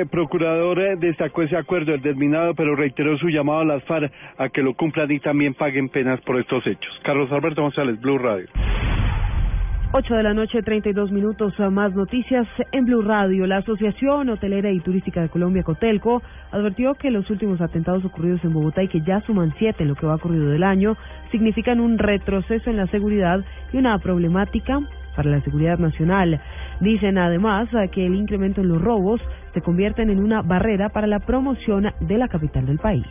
eh, procurador eh, destacó ese acuerdo, el desminado, pero reiteró su llamado a las FARC a que lo cumplan y también paguen penas por estos hechos. Carlos Alberto González, Blue Radio. 8 de la noche, 32 minutos. Más noticias en Blue Radio. La Asociación Hotelera y Turística de Colombia, Cotelco, advirtió que los últimos atentados ocurridos en Bogotá y que ya suman siete en lo que va ocurrido del año significan un retroceso en la seguridad y una problemática para la seguridad nacional. Dicen además que el incremento en los robos se convierten en una barrera para la promoción de la capital del país.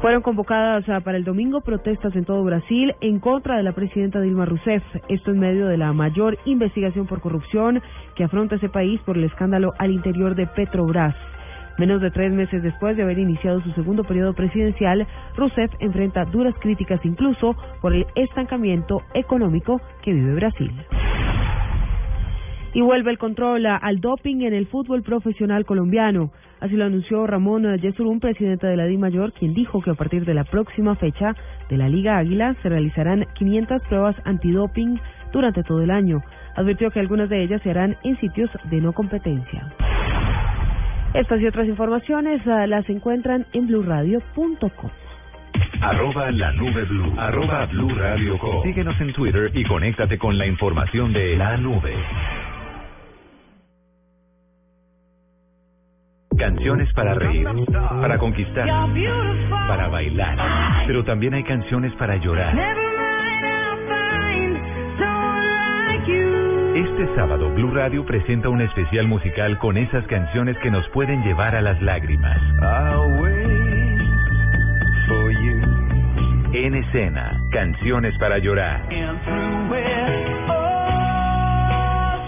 Fueron convocadas ah, para el domingo protestas en todo Brasil en contra de la presidenta Dilma Rousseff. Esto en medio de la mayor investigación por corrupción que afronta ese país por el escándalo al interior de Petrobras. Menos de tres meses después de haber iniciado su segundo periodo presidencial, Rousseff enfrenta duras críticas incluso por el estancamiento económico que vive Brasil. Y vuelve el control al doping en el fútbol profesional colombiano. Así lo anunció Ramón Yesurún, presidente de la Di Mayor, quien dijo que a partir de la próxima fecha de la Liga Águila se realizarán 500 pruebas antidoping durante todo el año. Advirtió que algunas de ellas se harán en sitios de no competencia. Estas y otras informaciones ah, las encuentran en blurradio.com. Arroba la nube blue. Arroba blue radio Síguenos en Twitter y conéctate con la información de la nube. Canciones para reír, para conquistar, para bailar. Pero también hay canciones para llorar. Este sábado Blue Radio presenta un especial musical con esas canciones que nos pueden llevar a las lágrimas. En escena, canciones para llorar.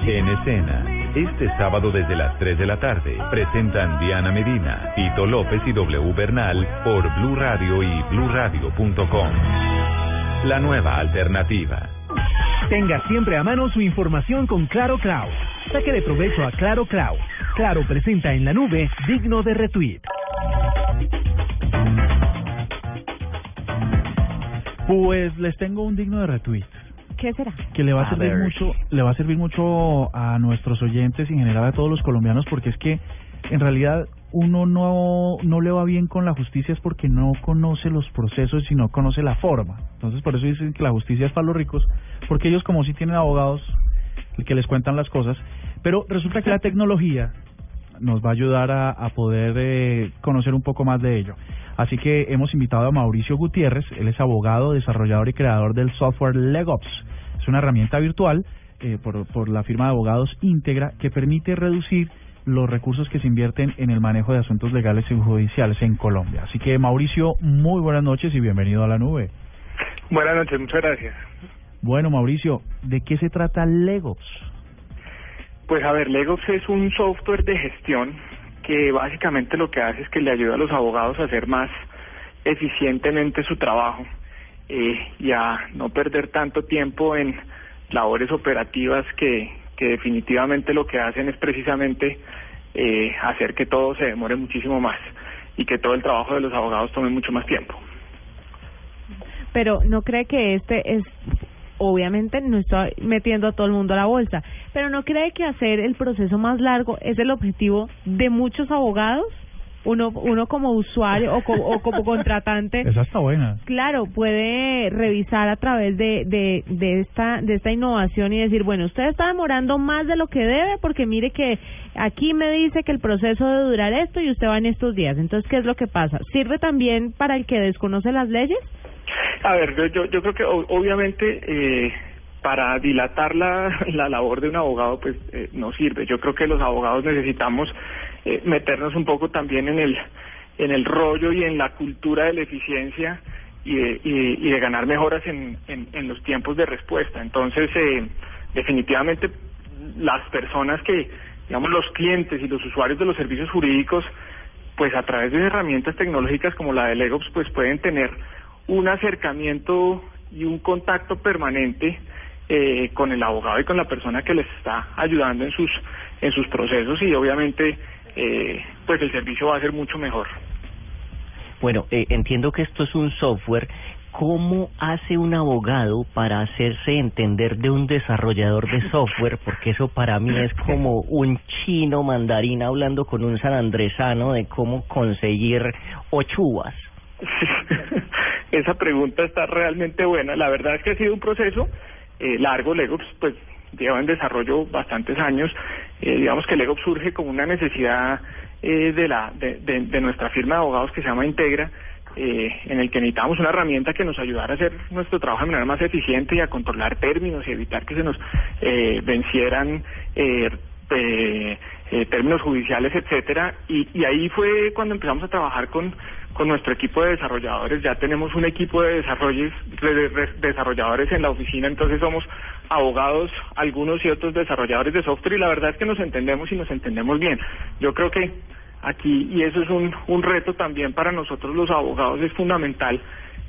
En escena, Este sábado desde las 3 de la tarde presentan Diana Medina, Tito López y W Bernal por Blue Radio y bluradio.com. La nueva alternativa. Tenga siempre a mano su información con Claro Cloud. Saque de provecho a Claro Cloud. Claro presenta en la nube digno de retweet. Pues les tengo un digno de retweet ¿Qué será? que le va a, A servir ver. mucho, le va a servir mucho a nuestros oyentes y en general a todos los colombianos porque es que en realidad uno no no le va bien con la justicia es porque no conoce los procesos y no conoce la forma. Entonces por eso dicen que la justicia es para los ricos porque ellos como si tienen abogados que les cuentan las cosas, pero resulta que la tecnología nos va a ayudar a, a poder eh, conocer un poco más de ello. Así que hemos invitado a Mauricio Gutiérrez, él es abogado, desarrollador y creador del software LegOps. Es una herramienta virtual eh, por, por la firma de abogados Integra que permite reducir los recursos que se invierten en el manejo de asuntos legales y judiciales en Colombia. Así que Mauricio, muy buenas noches y bienvenido a la nube. Buenas noches, muchas gracias. Bueno, Mauricio, ¿de qué se trata LegOps? Pues a ver, Legox es un software de gestión que básicamente lo que hace es que le ayuda a los abogados a hacer más eficientemente su trabajo eh, y a no perder tanto tiempo en labores operativas que, que definitivamente lo que hacen es precisamente eh, hacer que todo se demore muchísimo más y que todo el trabajo de los abogados tome mucho más tiempo. Pero no cree que este es, obviamente no estoy metiendo a todo el mundo a la bolsa, pero no cree que hacer el proceso más largo es el objetivo de muchos abogados, uno uno como usuario o, co- o como contratante. Esa está buena. Claro, puede revisar a través de, de, de esta de esta innovación y decir, bueno, usted está demorando más de lo que debe porque mire que aquí me dice que el proceso debe durar esto y usted va en estos días. Entonces, ¿qué es lo que pasa? ¿Sirve también para el que desconoce las leyes? A ver, yo, yo, yo creo que obviamente eh, para dilatar la, la labor de un abogado pues eh, no sirve. Yo creo que los abogados necesitamos eh, meternos un poco también en el en el rollo y en la cultura de la eficiencia y de, y, de ganar mejoras en, en, en los tiempos de respuesta. Entonces, eh, definitivamente las personas que, digamos, los clientes y los usuarios de los servicios jurídicos, pues a través de herramientas tecnológicas como la de Legops, pues pueden tener un acercamiento y un contacto permanente eh, con el abogado y con la persona que les está ayudando en sus en sus procesos y obviamente eh, pues el servicio va a ser mucho mejor. Bueno, eh, entiendo que esto es un software. ¿Cómo hace un abogado para hacerse entender de un desarrollador de software? Porque eso para mí es como un chino mandarín hablando con un sanandresano de cómo conseguir ocho uvas. Esa pregunta está realmente buena. La verdad es que ha sido un proceso eh, largo. Legops pues lleva en desarrollo bastantes años. Eh, digamos que Legops surge como una necesidad eh, de, la, de, de, de nuestra firma de abogados que se llama Integra, eh, en el que necesitamos una herramienta que nos ayudara a hacer nuestro trabajo de manera más eficiente y a controlar términos y evitar que se nos eh, vencieran eh, eh, términos judiciales, etcétera. Y, y ahí fue cuando empezamos a trabajar con con nuestro equipo de desarrolladores. Ya tenemos un equipo de desarrolladores en la oficina, entonces somos abogados, algunos y otros desarrolladores de software y la verdad es que nos entendemos y nos entendemos bien. Yo creo que aquí, y eso es un, un reto también para nosotros los abogados, es fundamental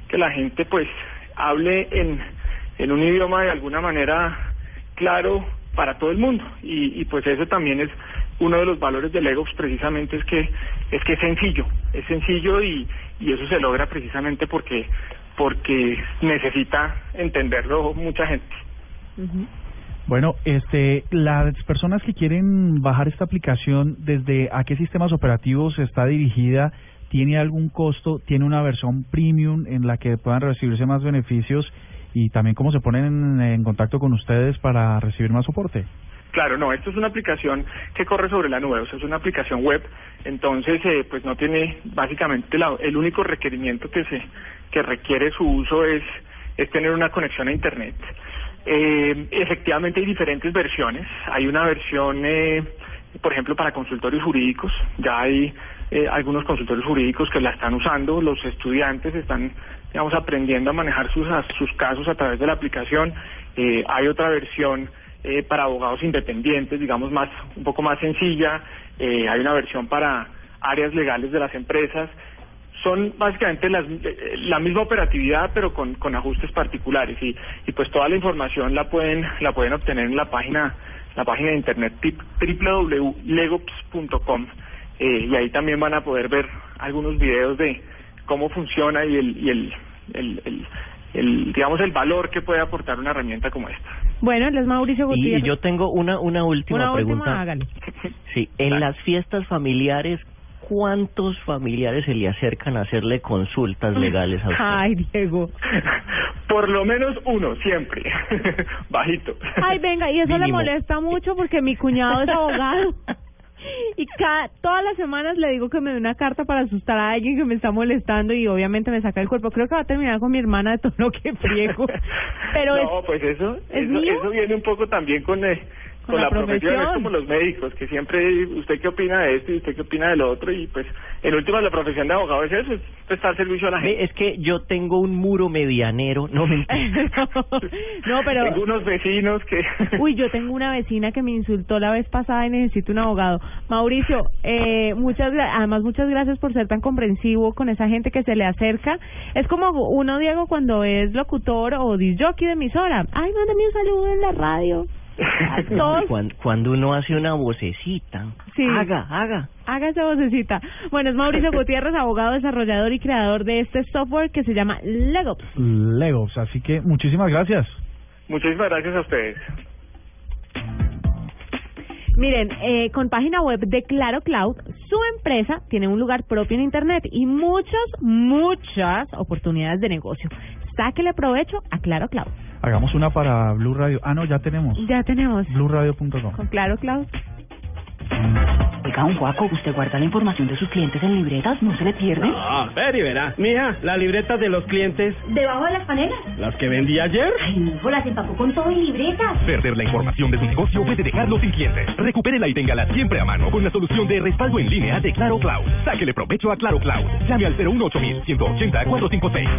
que la gente pues hable en, en un idioma de alguna manera claro para todo el mundo y, y pues eso también es uno de los valores de Legops precisamente es que es que es sencillo es sencillo y, y eso se logra precisamente porque porque necesita entenderlo mucha gente Bueno, este, las personas que quieren bajar esta aplicación, ¿desde a qué sistemas operativos está dirigida? ¿Tiene algún costo? ¿Tiene una versión premium en la que puedan recibirse más beneficios? Y también cómo se ponen en, en contacto con ustedes para recibir más soporte. Claro, no, esto es una aplicación que corre sobre la nube, o es una aplicación web, entonces eh, pues no tiene básicamente la- el único requerimiento que se que requiere su uso es es tener una conexión a internet. Eh, efectivamente hay diferentes versiones, hay una versión eh, por ejemplo para consultorios jurídicos, ya hay eh, algunos consultorios jurídicos que la están usando, los estudiantes están digamos aprendiendo a manejar sus a- sus casos a través de la aplicación, Eh, hay otra versión eh, para abogados independientes, digamos más un poco más sencilla. Eh, hay una versión para áreas legales de las empresas. Son básicamente las, eh, la misma operatividad, pero con, con ajustes particulares y, y pues toda la información la pueden la pueden obtener en la página la página de internet www.legops.com eh, y ahí también van a poder ver algunos videos de cómo funciona y el y el, el, el, el, digamos el valor que puede aportar una herramienta como esta. Bueno, él es Mauricio Y Gutiérrez. yo tengo una, una última Una última, pregunta. hágale. Sí, en las fiestas familiares, ¿cuántos familiares se le acercan a hacerle consultas legales a usted? Ay, Diego. Por lo menos uno, siempre. Bajito. Ay, venga, y eso le molesta mucho porque mi cuñado es abogado. Y cada, todas las semanas le digo que me dé una carta para asustar a alguien que me está molestando y obviamente me saca el cuerpo. Creo que va a terminar con mi hermana de todo lo que friego. Pero no, es, pues eso, ¿es eso, eso viene un poco también con, eh, Con con, la la, profesión. profesión. es como los médicos, que siempre, ¿usted qué opina de esto y usted qué opina del otro? Y pues, en última, la profesión de abogado es eso, es prestar al servicio a la gente. Es que yo tengo un muro medianero, no me no, pero... Tengo unos vecinos que... Uy, yo tengo una vecina que me insultó la vez pasada y necesito un abogado. Mauricio, eh, muchas además muchas gracias por ser tan comprensivo con esa gente que se le acerca. Es como uno, Diego, cuando es locutor o disjockey de emisora. Ay, mándame un saludo en la radio. Todos, cuando, cuando uno hace una vocecita. Sí. Haga, haga. haga esa vocecita. Bueno, es Mauricio Gutiérrez, abogado, desarrollador y creador de este software que se llama Legops. Legos, así que muchísimas gracias. Muchísimas gracias a ustedes. Miren, eh, con página web de Claro Cloud, su empresa tiene un lugar propio en Internet y muchas, muchas oportunidades de negocio. Sáquele provecho a Claro Cloud. Hagamos una para Blue Radio. Ah, no, ya tenemos. Ya tenemos BlueRadio.com. con Claro Cloud. Oiga, un guaco, ¿usted guarda la información de sus clientes en libretas? ¿No se le pierde? Ah, ver y verá. Mija, la libreta de los clientes, ¿Debajo de las panelas? las que vendí ayer. Ay, mijo, las empacó con todo y libretas. Perder la información de su negocio puede dejarlo sin clientes. Recupérela y téngala siempre a mano con la solución de respaldo en línea de Claro Cloud. Sáquele provecho a Claro Cloud. Llame al 018 180 456.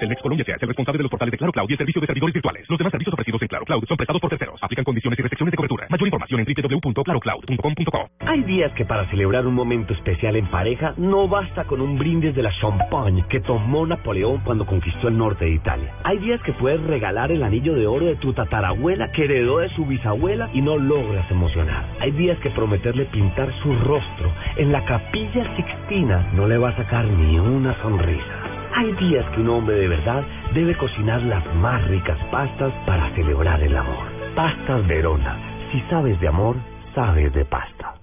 Telmex Colombia se hace responsable de los portales de Claro Cloud y el servicio de servidores virtuales. Los demás servicios ofrecidos en Claro Cloud son prestados por terceros. Aplican condiciones y restricciones de cobertura. Mayor información en www.clarocloud.com.co. Hay días que para celebrar un momento especial en pareja no basta con un brindis de la champagne que tomó Napoleón cuando conquistó el norte de Italia. Hay días que puedes regalar el anillo de oro de tu tatarabuela que heredó de su bisabuela y no logras emocionar. Hay días que prometerle pintar su rostro en la capilla sixtina no le va a sacar ni una sonrisa. Hay días que un hombre de verdad debe cocinar las más ricas pastas para celebrar el amor. Pastas Verona. Si sabes de amor, sabes de pasta.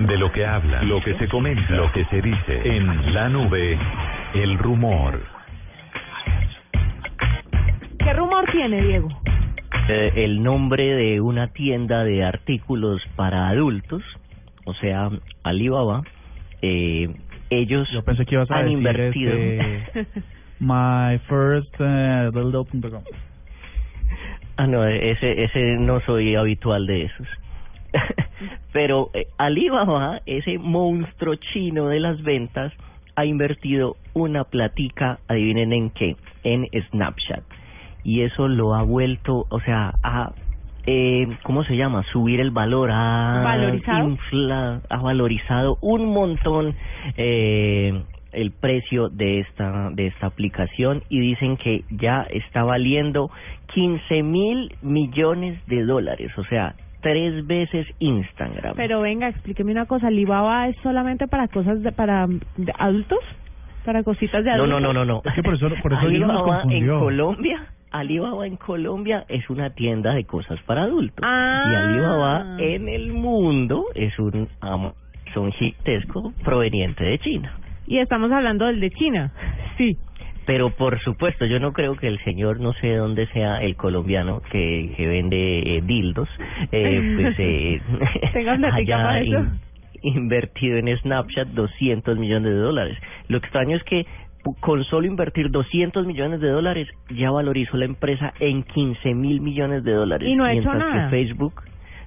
De lo que habla, lo que se comenta, lo que se dice. En la nube, el rumor. ¿Qué rumor tiene, Diego? Eh, el nombre de una tienda de artículos para adultos, o sea, Alibaba, eh, ellos Yo pensé que ibas a han decir invertido. este, my first eh. Ah, no, ese, ese no soy habitual de esos. Pero eh, Alibaba, ese monstruo chino de las ventas, ha invertido una platica, adivinen en qué, en Snapchat. Y eso lo ha vuelto, o sea, a, eh, ¿cómo se llama? Subir el valor, ha ¿Valorizado? infla- ha valorizado un montón eh, el precio de esta de esta aplicación y dicen que ya está valiendo 15 mil millones de dólares, o sea, tres veces Instagram. Pero venga, explíqueme una cosa. ¿Alibaba es solamente para cosas de, para de adultos? ¿Para cositas de No, adultos? no, no, no, no. Es que por eso, por eso Alibaba en. Colombia, Alibaba en Colombia es una tienda de cosas para adultos. Ah. Y Alibaba en el mundo es un Amazon gigantesco proveniente de China. Y estamos hablando del de China. Sí. Pero por supuesto, yo no creo que el señor, no sé dónde sea el colombiano que, que vende eh, dildos, eh, pues eh, haya in- invertido en Snapchat 200 millones de dólares. Lo extraño es que con solo invertir 200 millones de dólares ya valorizó la empresa en 15 mil millones de dólares. Y no ha hecho mientras nada. que Facebook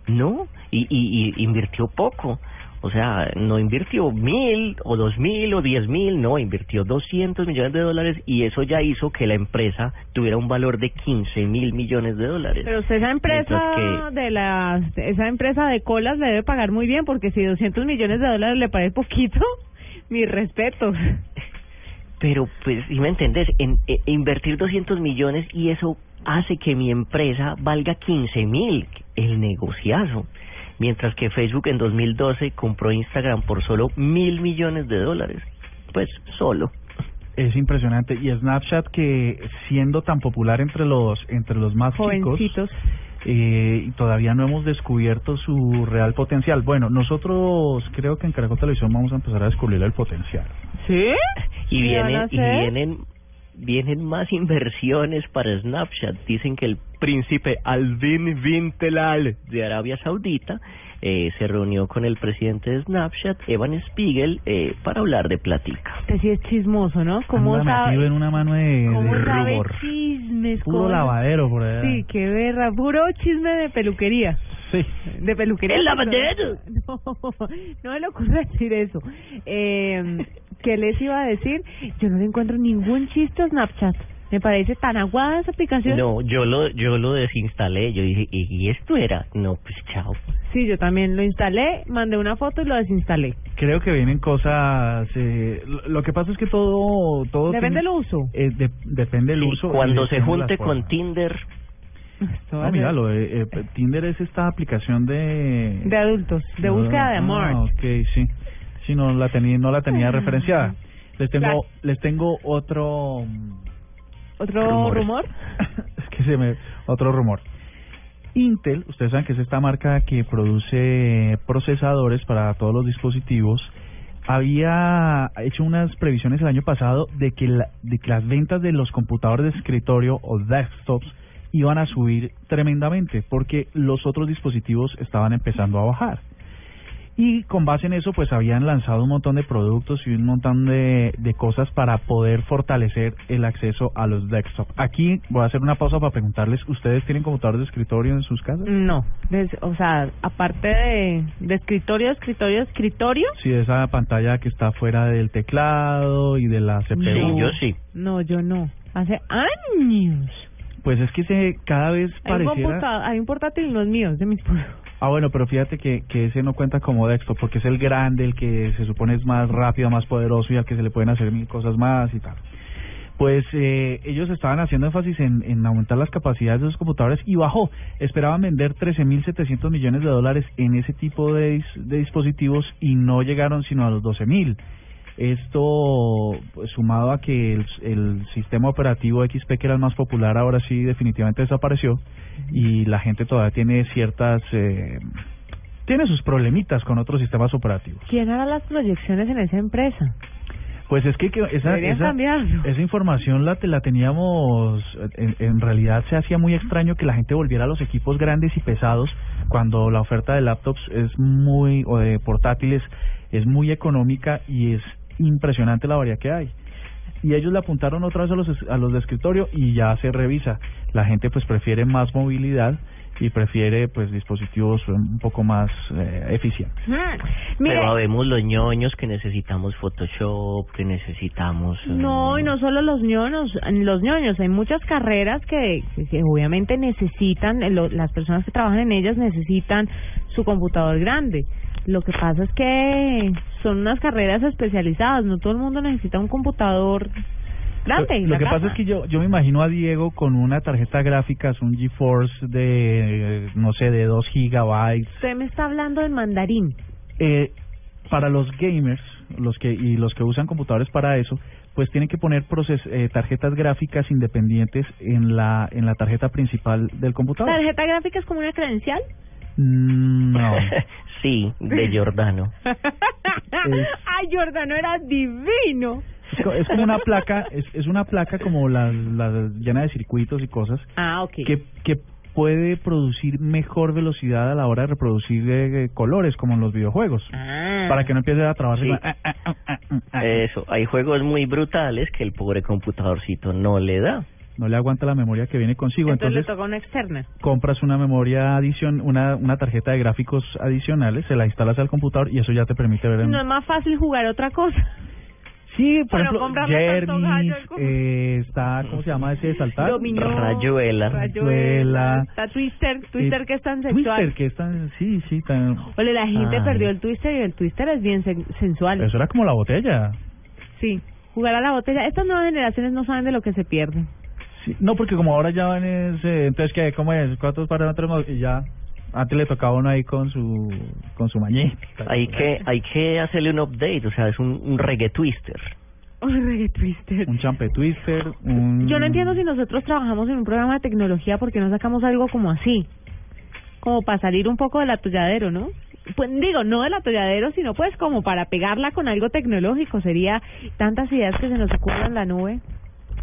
no, y, y, y invirtió poco. O sea, no invirtió mil o dos mil o diez mil, no, invirtió 200 millones de dólares y eso ya hizo que la empresa tuviera un valor de 15 mil millones de dólares. Pero usted esa empresa de las esa empresa de colas le debe pagar muy bien porque si 200 millones de dólares le parece poquito, mi respeto. Pero, pues, si me entendés, en, eh, invertir 200 millones y eso hace que mi empresa valga 15 mil, el negociazo. Mientras que Facebook en 2012 compró Instagram por solo mil millones de dólares. Pues, solo. Es impresionante. Y Snapchat que siendo tan popular entre los entre los más Jovencitos. chicos, eh, y todavía no hemos descubierto su real potencial. Bueno, nosotros creo que en Caracol Televisión vamos a empezar a descubrir el potencial. ¿Sí? Y ¿Qué van a vienen, y vienen, vienen más inversiones para Snapchat. Dicen que el príncipe Alvin bin Telal de Arabia Saudita eh, se reunió con el presidente de Snapchat, Evan Spiegel, eh, para hablar de platica. Usted sí es chismoso, ¿no? ¿Cómo Anda sabe? metido en una mano de, ¿Cómo de sabe chismes? Puro ¿Cómo- lavadero por allá. Sí, qué berra, puro chisme de peluquería. Sí. De peluquería. ¡El lavadero! No, no me le ocurre decir eso. Eh, ¿Qué les iba a decir? Yo no le encuentro ningún chiste a Snapchat. Me parece tan aguada esa aplicación. No, yo lo, yo lo desinstalé. Yo dije, ¿y y esto era? No, pues chao. Sí, yo también lo instalé, mandé una foto y lo desinstalé. Creo que vienen cosas. Eh, lo, lo que pasa es que todo. todo Depende tiene- del uso. eh, de- depende del Sí, uso. cuando se junte con. Tinder, No, mira, lo de, eh, Tinder es esta aplicación de. De adultos, de búsqueda de amor. Ah, ok, sí. Sí, no la tenía, no la tenía referenciada. Les tengo, les tengo otro. ¿Otro Rumores. rumor? es que se me otro rumor. Intel, ustedes saben que es esta marca que produce procesadores para todos los dispositivos, había hecho unas previsiones el año pasado de que, la- de que las ventas de los computadores de escritorio o desktops iban a subir tremendamente porque los otros dispositivos estaban empezando a bajar. Y con base en eso, pues habían lanzado un montón de productos y un montón de, de cosas para poder fortalecer el acceso a los desktops. Aquí voy a hacer una pausa para preguntarles, ¿ustedes tienen computadores de escritorio en sus casas? No, des- o sea, aparte de, de escritorio, escritorio, escritorio. Sí, esa pantalla que está fuera del teclado y de la CPU. Sí, yo sí. No, yo no. Hace años. Pues es que se cada vez Hay un, pareciera... computa- hay un portátil, no es mío, es de mi esposo. Ah, bueno, pero fíjate que, que ese no cuenta como desktop porque es el grande, el que se supone es más rápido, más poderoso y al que se le pueden hacer mil cosas más y tal. Pues eh, ellos estaban haciendo énfasis en, en aumentar las capacidades de esos computadores y bajó. Esperaban vender 13.700 millones de dólares en ese tipo de, de dispositivos y no llegaron sino a los 12.000. Esto pues, sumado a que el, el sistema operativo XP, que era el más popular, ahora sí definitivamente desapareció y la gente todavía tiene ciertas... Eh, tiene sus problemitas con otros sistemas operativos. ¿Quién hará las proyecciones en esa empresa? Pues es que, que esa, esa, esa información la, la teníamos, en, en realidad se hacía muy extraño que la gente volviera a los equipos grandes y pesados cuando la oferta de laptops es muy, o de portátiles, es muy económica y es impresionante la variedad que hay. Y ellos le apuntaron otra vez a los, a los de escritorio y ya se revisa. La gente pues prefiere más movilidad y prefiere pues dispositivos un poco más eh, eficientes. Mire, Pero habemos los ñoños que necesitamos Photoshop, que necesitamos... eh, No, y no solo los ñoños, los ñoños, hay muchas carreras que, que- que obviamente necesitan, eh, lo- las personas que trabajan en ellas necesitan su computador grande. Lo que pasa es que son unas carreras especializadas, no todo el mundo necesita un computador grande. Lo que pasa es que yo yo me imagino a Diego con una tarjeta gráfica, un GeForce de, no sé, de 2 gigabytes. Usted me está hablando en mandarín. Eh, para los gamers los que y los que usan computadores para eso, pues tienen que poner proces, eh, tarjetas gráficas independientes en la en la tarjeta principal del computador. ¿Tarjeta gráfica es como una credencial? No. sí, de Giordano. Ay, Jordano era divino. Es, co- es como una placa, es, es una placa como la, la llena de circuitos y cosas Ah, ok. que, que puede producir mejor velocidad a la hora de reproducir eh, colores como en los videojuegos. Ah. Para que no empiece a trabajar. Sí. Eso, hay juegos muy brutales que el pobre computadorcito no le da. No le aguanta la memoria que viene consigo. Entonces, Entonces, le toca una externa. compras una memoria adición, una, una tarjeta de gráficos adicionales, se la instalas al computador y eso ya te permite ver en... No es más fácil jugar otra cosa. Sí, por Pero ejemplo, Jermis, eh, está, ¿cómo se llama ese de saltar? Dominó, Rayuela. Rayuela. Está Twister, Twister Eh, que es tan sexual. Twister, que es tan, sí, sí, tan... Ole, la gente Ay. perdió el Twister y el Twister es bien sen- sensual. Eso era como la botella. Sí, jugar a la botella. Estas nuevas generaciones no saben de lo que se pierden. Sí, no, porque como ahora ya van ese, entonces que cómo es, cuántos parámetros y ya antes le tocaba uno ahí con su con su mañé. Hay que, hay que hacerle un update, o sea, es un, un reggae twister. Un reggae twister. Un champe twister, un Yo no entiendo si nosotros trabajamos en un programa de tecnología porque no sacamos algo como así. Como para salir un poco del atolladero, ¿no? Pues digo, no del atolladero, sino pues como para pegarla con algo tecnológico. Sería tantas ideas que se nos ocurren en la nube.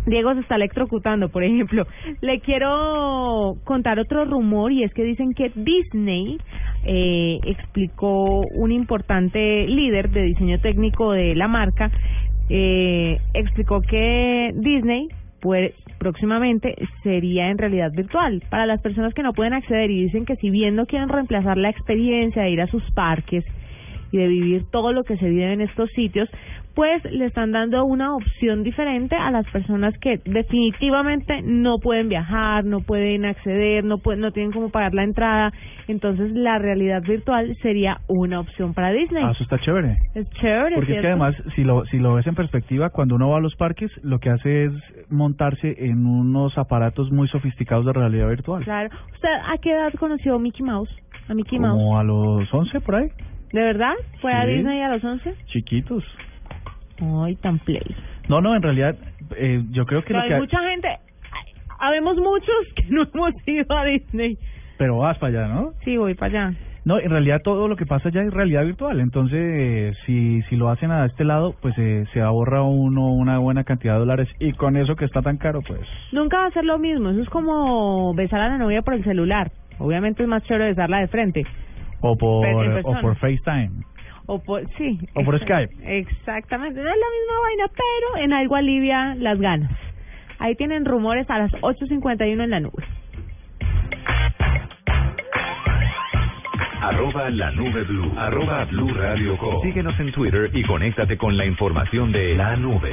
Diego se está electrocutando, por ejemplo. Le quiero contar otro rumor y es que dicen que Disney eh, explicó un importante líder de diseño técnico de la marca, eh, explicó que Disney pues próximamente sería en realidad virtual para las personas que no pueden acceder y dicen que si bien no quieren reemplazar la experiencia de ir a sus parques y de vivir todo lo que se vive en estos sitios, pues le están dando una opción diferente a las personas que definitivamente no pueden viajar, no pueden acceder, no pueden, no tienen cómo pagar la entrada. Entonces la realidad virtual sería una opción para Disney. Ah, eso está chévere. Es chévere, Porque es que ¿cierto? además, si lo, si lo ves en perspectiva, cuando uno va a los parques, lo que hace es montarse en unos aparatos muy sofisticados de realidad virtual. Claro. ¿Usted a qué edad conoció a Mickey Mouse? A Mickey Mouse. Como a los 11 por ahí, ¿De verdad? ¿Fue a Sí. Disney a los 11? chiquitos. Ay, tan play. No, no, en realidad, eh, yo creo que Pero lo hay que... mucha gente, habemos muchos que no hemos ido a Disney. Pero vas para allá, ¿no? Sí, voy para allá. No, en realidad todo lo que pasa ya es realidad virtual. Entonces, eh, si, si lo hacen a este lado, pues eh, se ahorra uno una buena cantidad de dólares. Y con eso que está tan caro, pues... Nunca va a ser lo mismo. Eso es como besar a la novia por el celular. Obviamente es más chévere besarla de frente. O por, o por FaceTime. O por, sí. O por Skype. Exactamente. No es la misma vaina, pero en algo alivia las ganas. Ahí tienen rumores a las 8.51 en la nube. Arroba la nube blue. Arroba blue radio com. Síguenos en Twitter y conéctate con la información de la nube.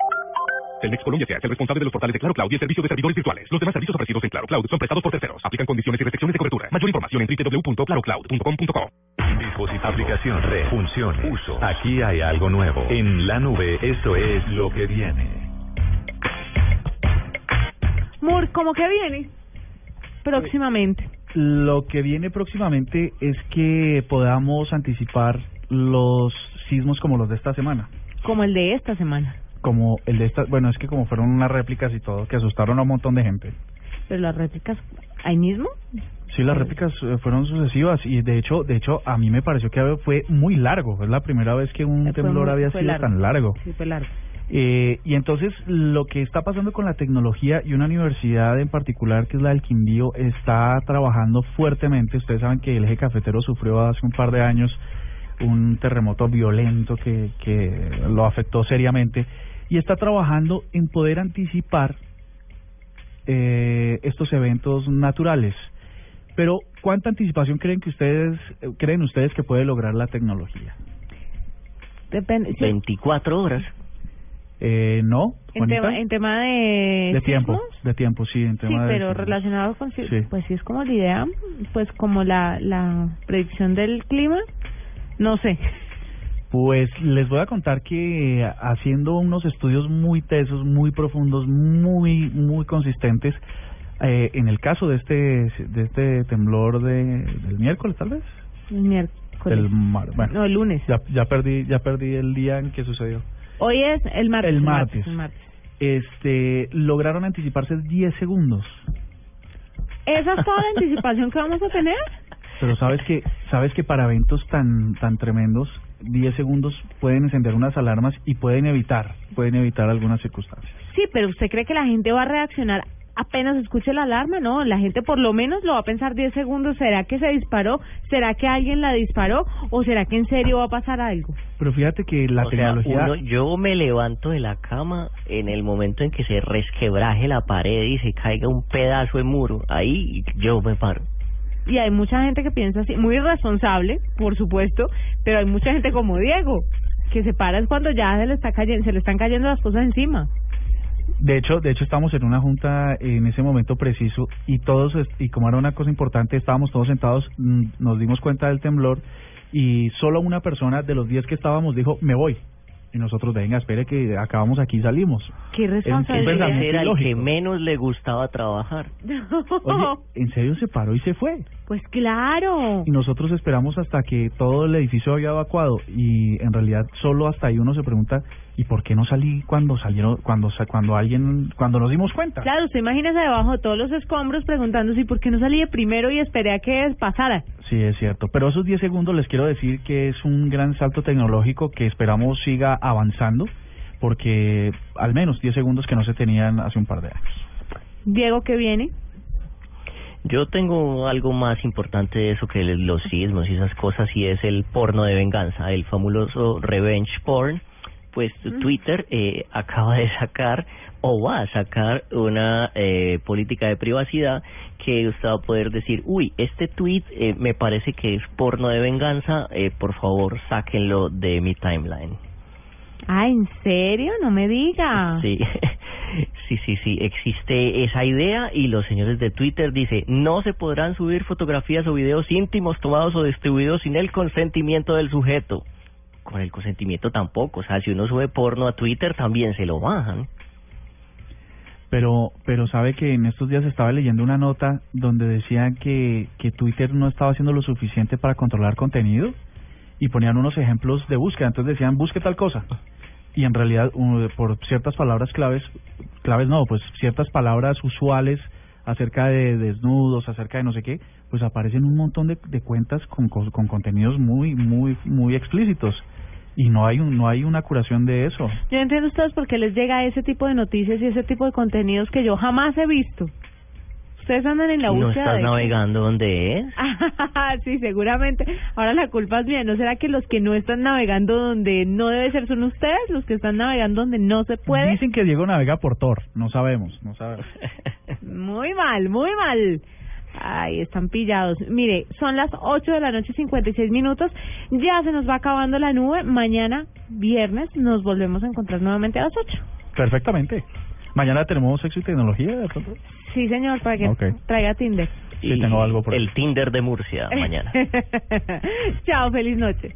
Telmex Colombia se hace el responsable de los portales de Claro Cloud y el servicio de servidores virtuales. Los demás servicios ofrecidos en Claro Cloud son prestados por terceros. Aplican condiciones y restricciones de cobertura. Mayor información en www.clarocloud.com.co. Dispositivo, aplicación, red, función, uso. Aquí hay algo nuevo. En la nube, esto es lo que viene. Mur, ¿cómo que viene? Próximamente. Lo que viene próximamente es que podamos anticipar los sismos como los de esta semana. Como el de esta semana. Como el de esta, bueno, es que como fueron unas réplicas y todo, que asustaron a un montón de gente. Pero las réplicas, ¿ahí mismo? Sí, las réplicas eh, fueron sucesivas y de hecho, de hecho, a mí me pareció que fue muy largo. Es la primera vez que un Fue temblor muy- había sido tan largo. Sí, fue largo. Eh, y entonces lo que está pasando con la tecnología y una universidad en particular que es la del Quindío está trabajando fuertemente. Ustedes saben que el eje cafetero sufrió hace un par de años un terremoto violento que, que lo afectó seriamente y está trabajando en poder anticipar eh, estos eventos naturales. Pero ¿cuánta anticipación creen que ustedes eh, creen ustedes que puede lograr la tecnología? Depende. sí. 24 horas. Eh, no, En tema, en tema de... de tiempo, sismos, de tiempo, sí, en Sí, tema de pero sismos. relacionado con... Sí. Pues sí es como la idea, pues como la, la predicción del clima, no sé. Pues les voy a contar que haciendo unos estudios muy tesos, muy profundos, muy muy consistentes, eh, en el caso de este de este temblor de del miércoles tal vez, El miércoles. del mar, bueno, No, el lunes. ya ya perdí ya perdí el día en que sucedió. Hoy es el martes. El martes. El martes. Este lograron anticiparse 10 segundos. ¿Esa es toda la anticipación que vamos a tener? Pero sabes que sabes que para eventos tan tan tremendos 10 segundos pueden encender unas alarmas y pueden evitar pueden evitar algunas circunstancias. Sí, pero ¿usted cree que la gente va a reaccionar apenas escuche la alarma? No, la gente por lo menos lo va a pensar 10 segundos. ¿Será que se disparó? ¿Será que alguien la disparó? ¿O será que en serio va a pasar algo? Pero fíjate que la o sea, tecnología uno- yo me levanto de la cama en el momento en que se resquebraje la pared y se caiga un pedazo de muro. Ahí yo me paro. Y hay mucha gente que piensa así, muy irresponsable, por supuesto, pero hay mucha gente como Diego, que se para es cuando ya se le, está cayendo, se le están cayendo las cosas encima. De hecho, de hecho estamos en una junta en ese momento preciso y todos y como era una cosa importante, estábamos todos sentados, mm, nos dimos cuenta del temblor y solo una persona de los 10 que estábamos dijo, "Me voy." Y nosotros, "Venga, espere que acabamos aquí y salimos." Qué responsabilidad. Era el que menos le gustaba trabajar. Oye, en serio se paró y se fue. Pues claro. Y nosotros esperamos hasta que todo el edificio había evacuado y en realidad solo hasta ahí uno se pregunta, ¿y por qué no salí cuando salieron cuando cuando alguien cuando nos dimos cuenta? Claro, usted imagínese debajo de todos los escombros preguntándose por qué no salí de primero y esperé a que pasara. Sí, es cierto. Pero esos 10 segundos les quiero decir que es un gran salto tecnológico que esperamos siga avanzando, porque al menos 10 segundos que no se tenían hace un par de años. Diego, ¿qué viene? Yo tengo algo más importante de eso que los sismos y esas cosas y es el porno de venganza, el fabuloso revenge porn. Pues Twitter eh, acaba de sacar o va a sacar una eh, política de privacidad que usted va a poder decir, uy, este tweet eh, me parece que es porno de venganza, eh, por favor sáquenlo de mi timeline. Ah, ¿en serio? No me diga. Sí, sí, sí, sí, existe esa idea y los señores de Twitter dice no se podrán subir fotografías o videos íntimos tomados o distribuidos sin el consentimiento del sujeto. Con el consentimiento tampoco, o sea, si uno sube porno a Twitter también se lo bajan. Pero pero sabe que en estos días estaba leyendo una nota donde decían que que Twitter no estaba haciendo lo suficiente para controlar contenido y ponían unos ejemplos de búsqueda, entonces decían busque tal cosa y en realidad uno, por ciertas palabras claves claves no, pues ciertas palabras usuales acerca de desnudos, acerca de no sé qué, pues aparecen un montón de, de cuentas con, con, con contenidos muy muy muy explícitos y no hay un, no hay una curación de eso. Yo entiendo ustedes por qué les llega ese tipo de noticias y ese tipo de contenidos que yo jamás he visto. Ustedes andan en la No búsqueda estás de... navegando donde es. sí, seguramente. Ahora la culpa es mía. ¿No será que los que no están navegando donde no debe ser son ustedes? Los que están navegando donde no se puede. Dicen que Diego navega por Tor, no sabemos, no sabemos. Muy mal, muy mal. Ay, están pillados. Mire, son las 8 de la noche, 56 minutos. Ya se nos va acabando la nube. Mañana, viernes, nos volvemos a encontrar nuevamente a las 8. Perfectamente. Mañana tenemos sexo y tecnología, de pronto. Sí, señor, para que traiga Tinder. Sí, tengo algo por ahí. El Tinder de Murcia mañana. Chao, feliz noche.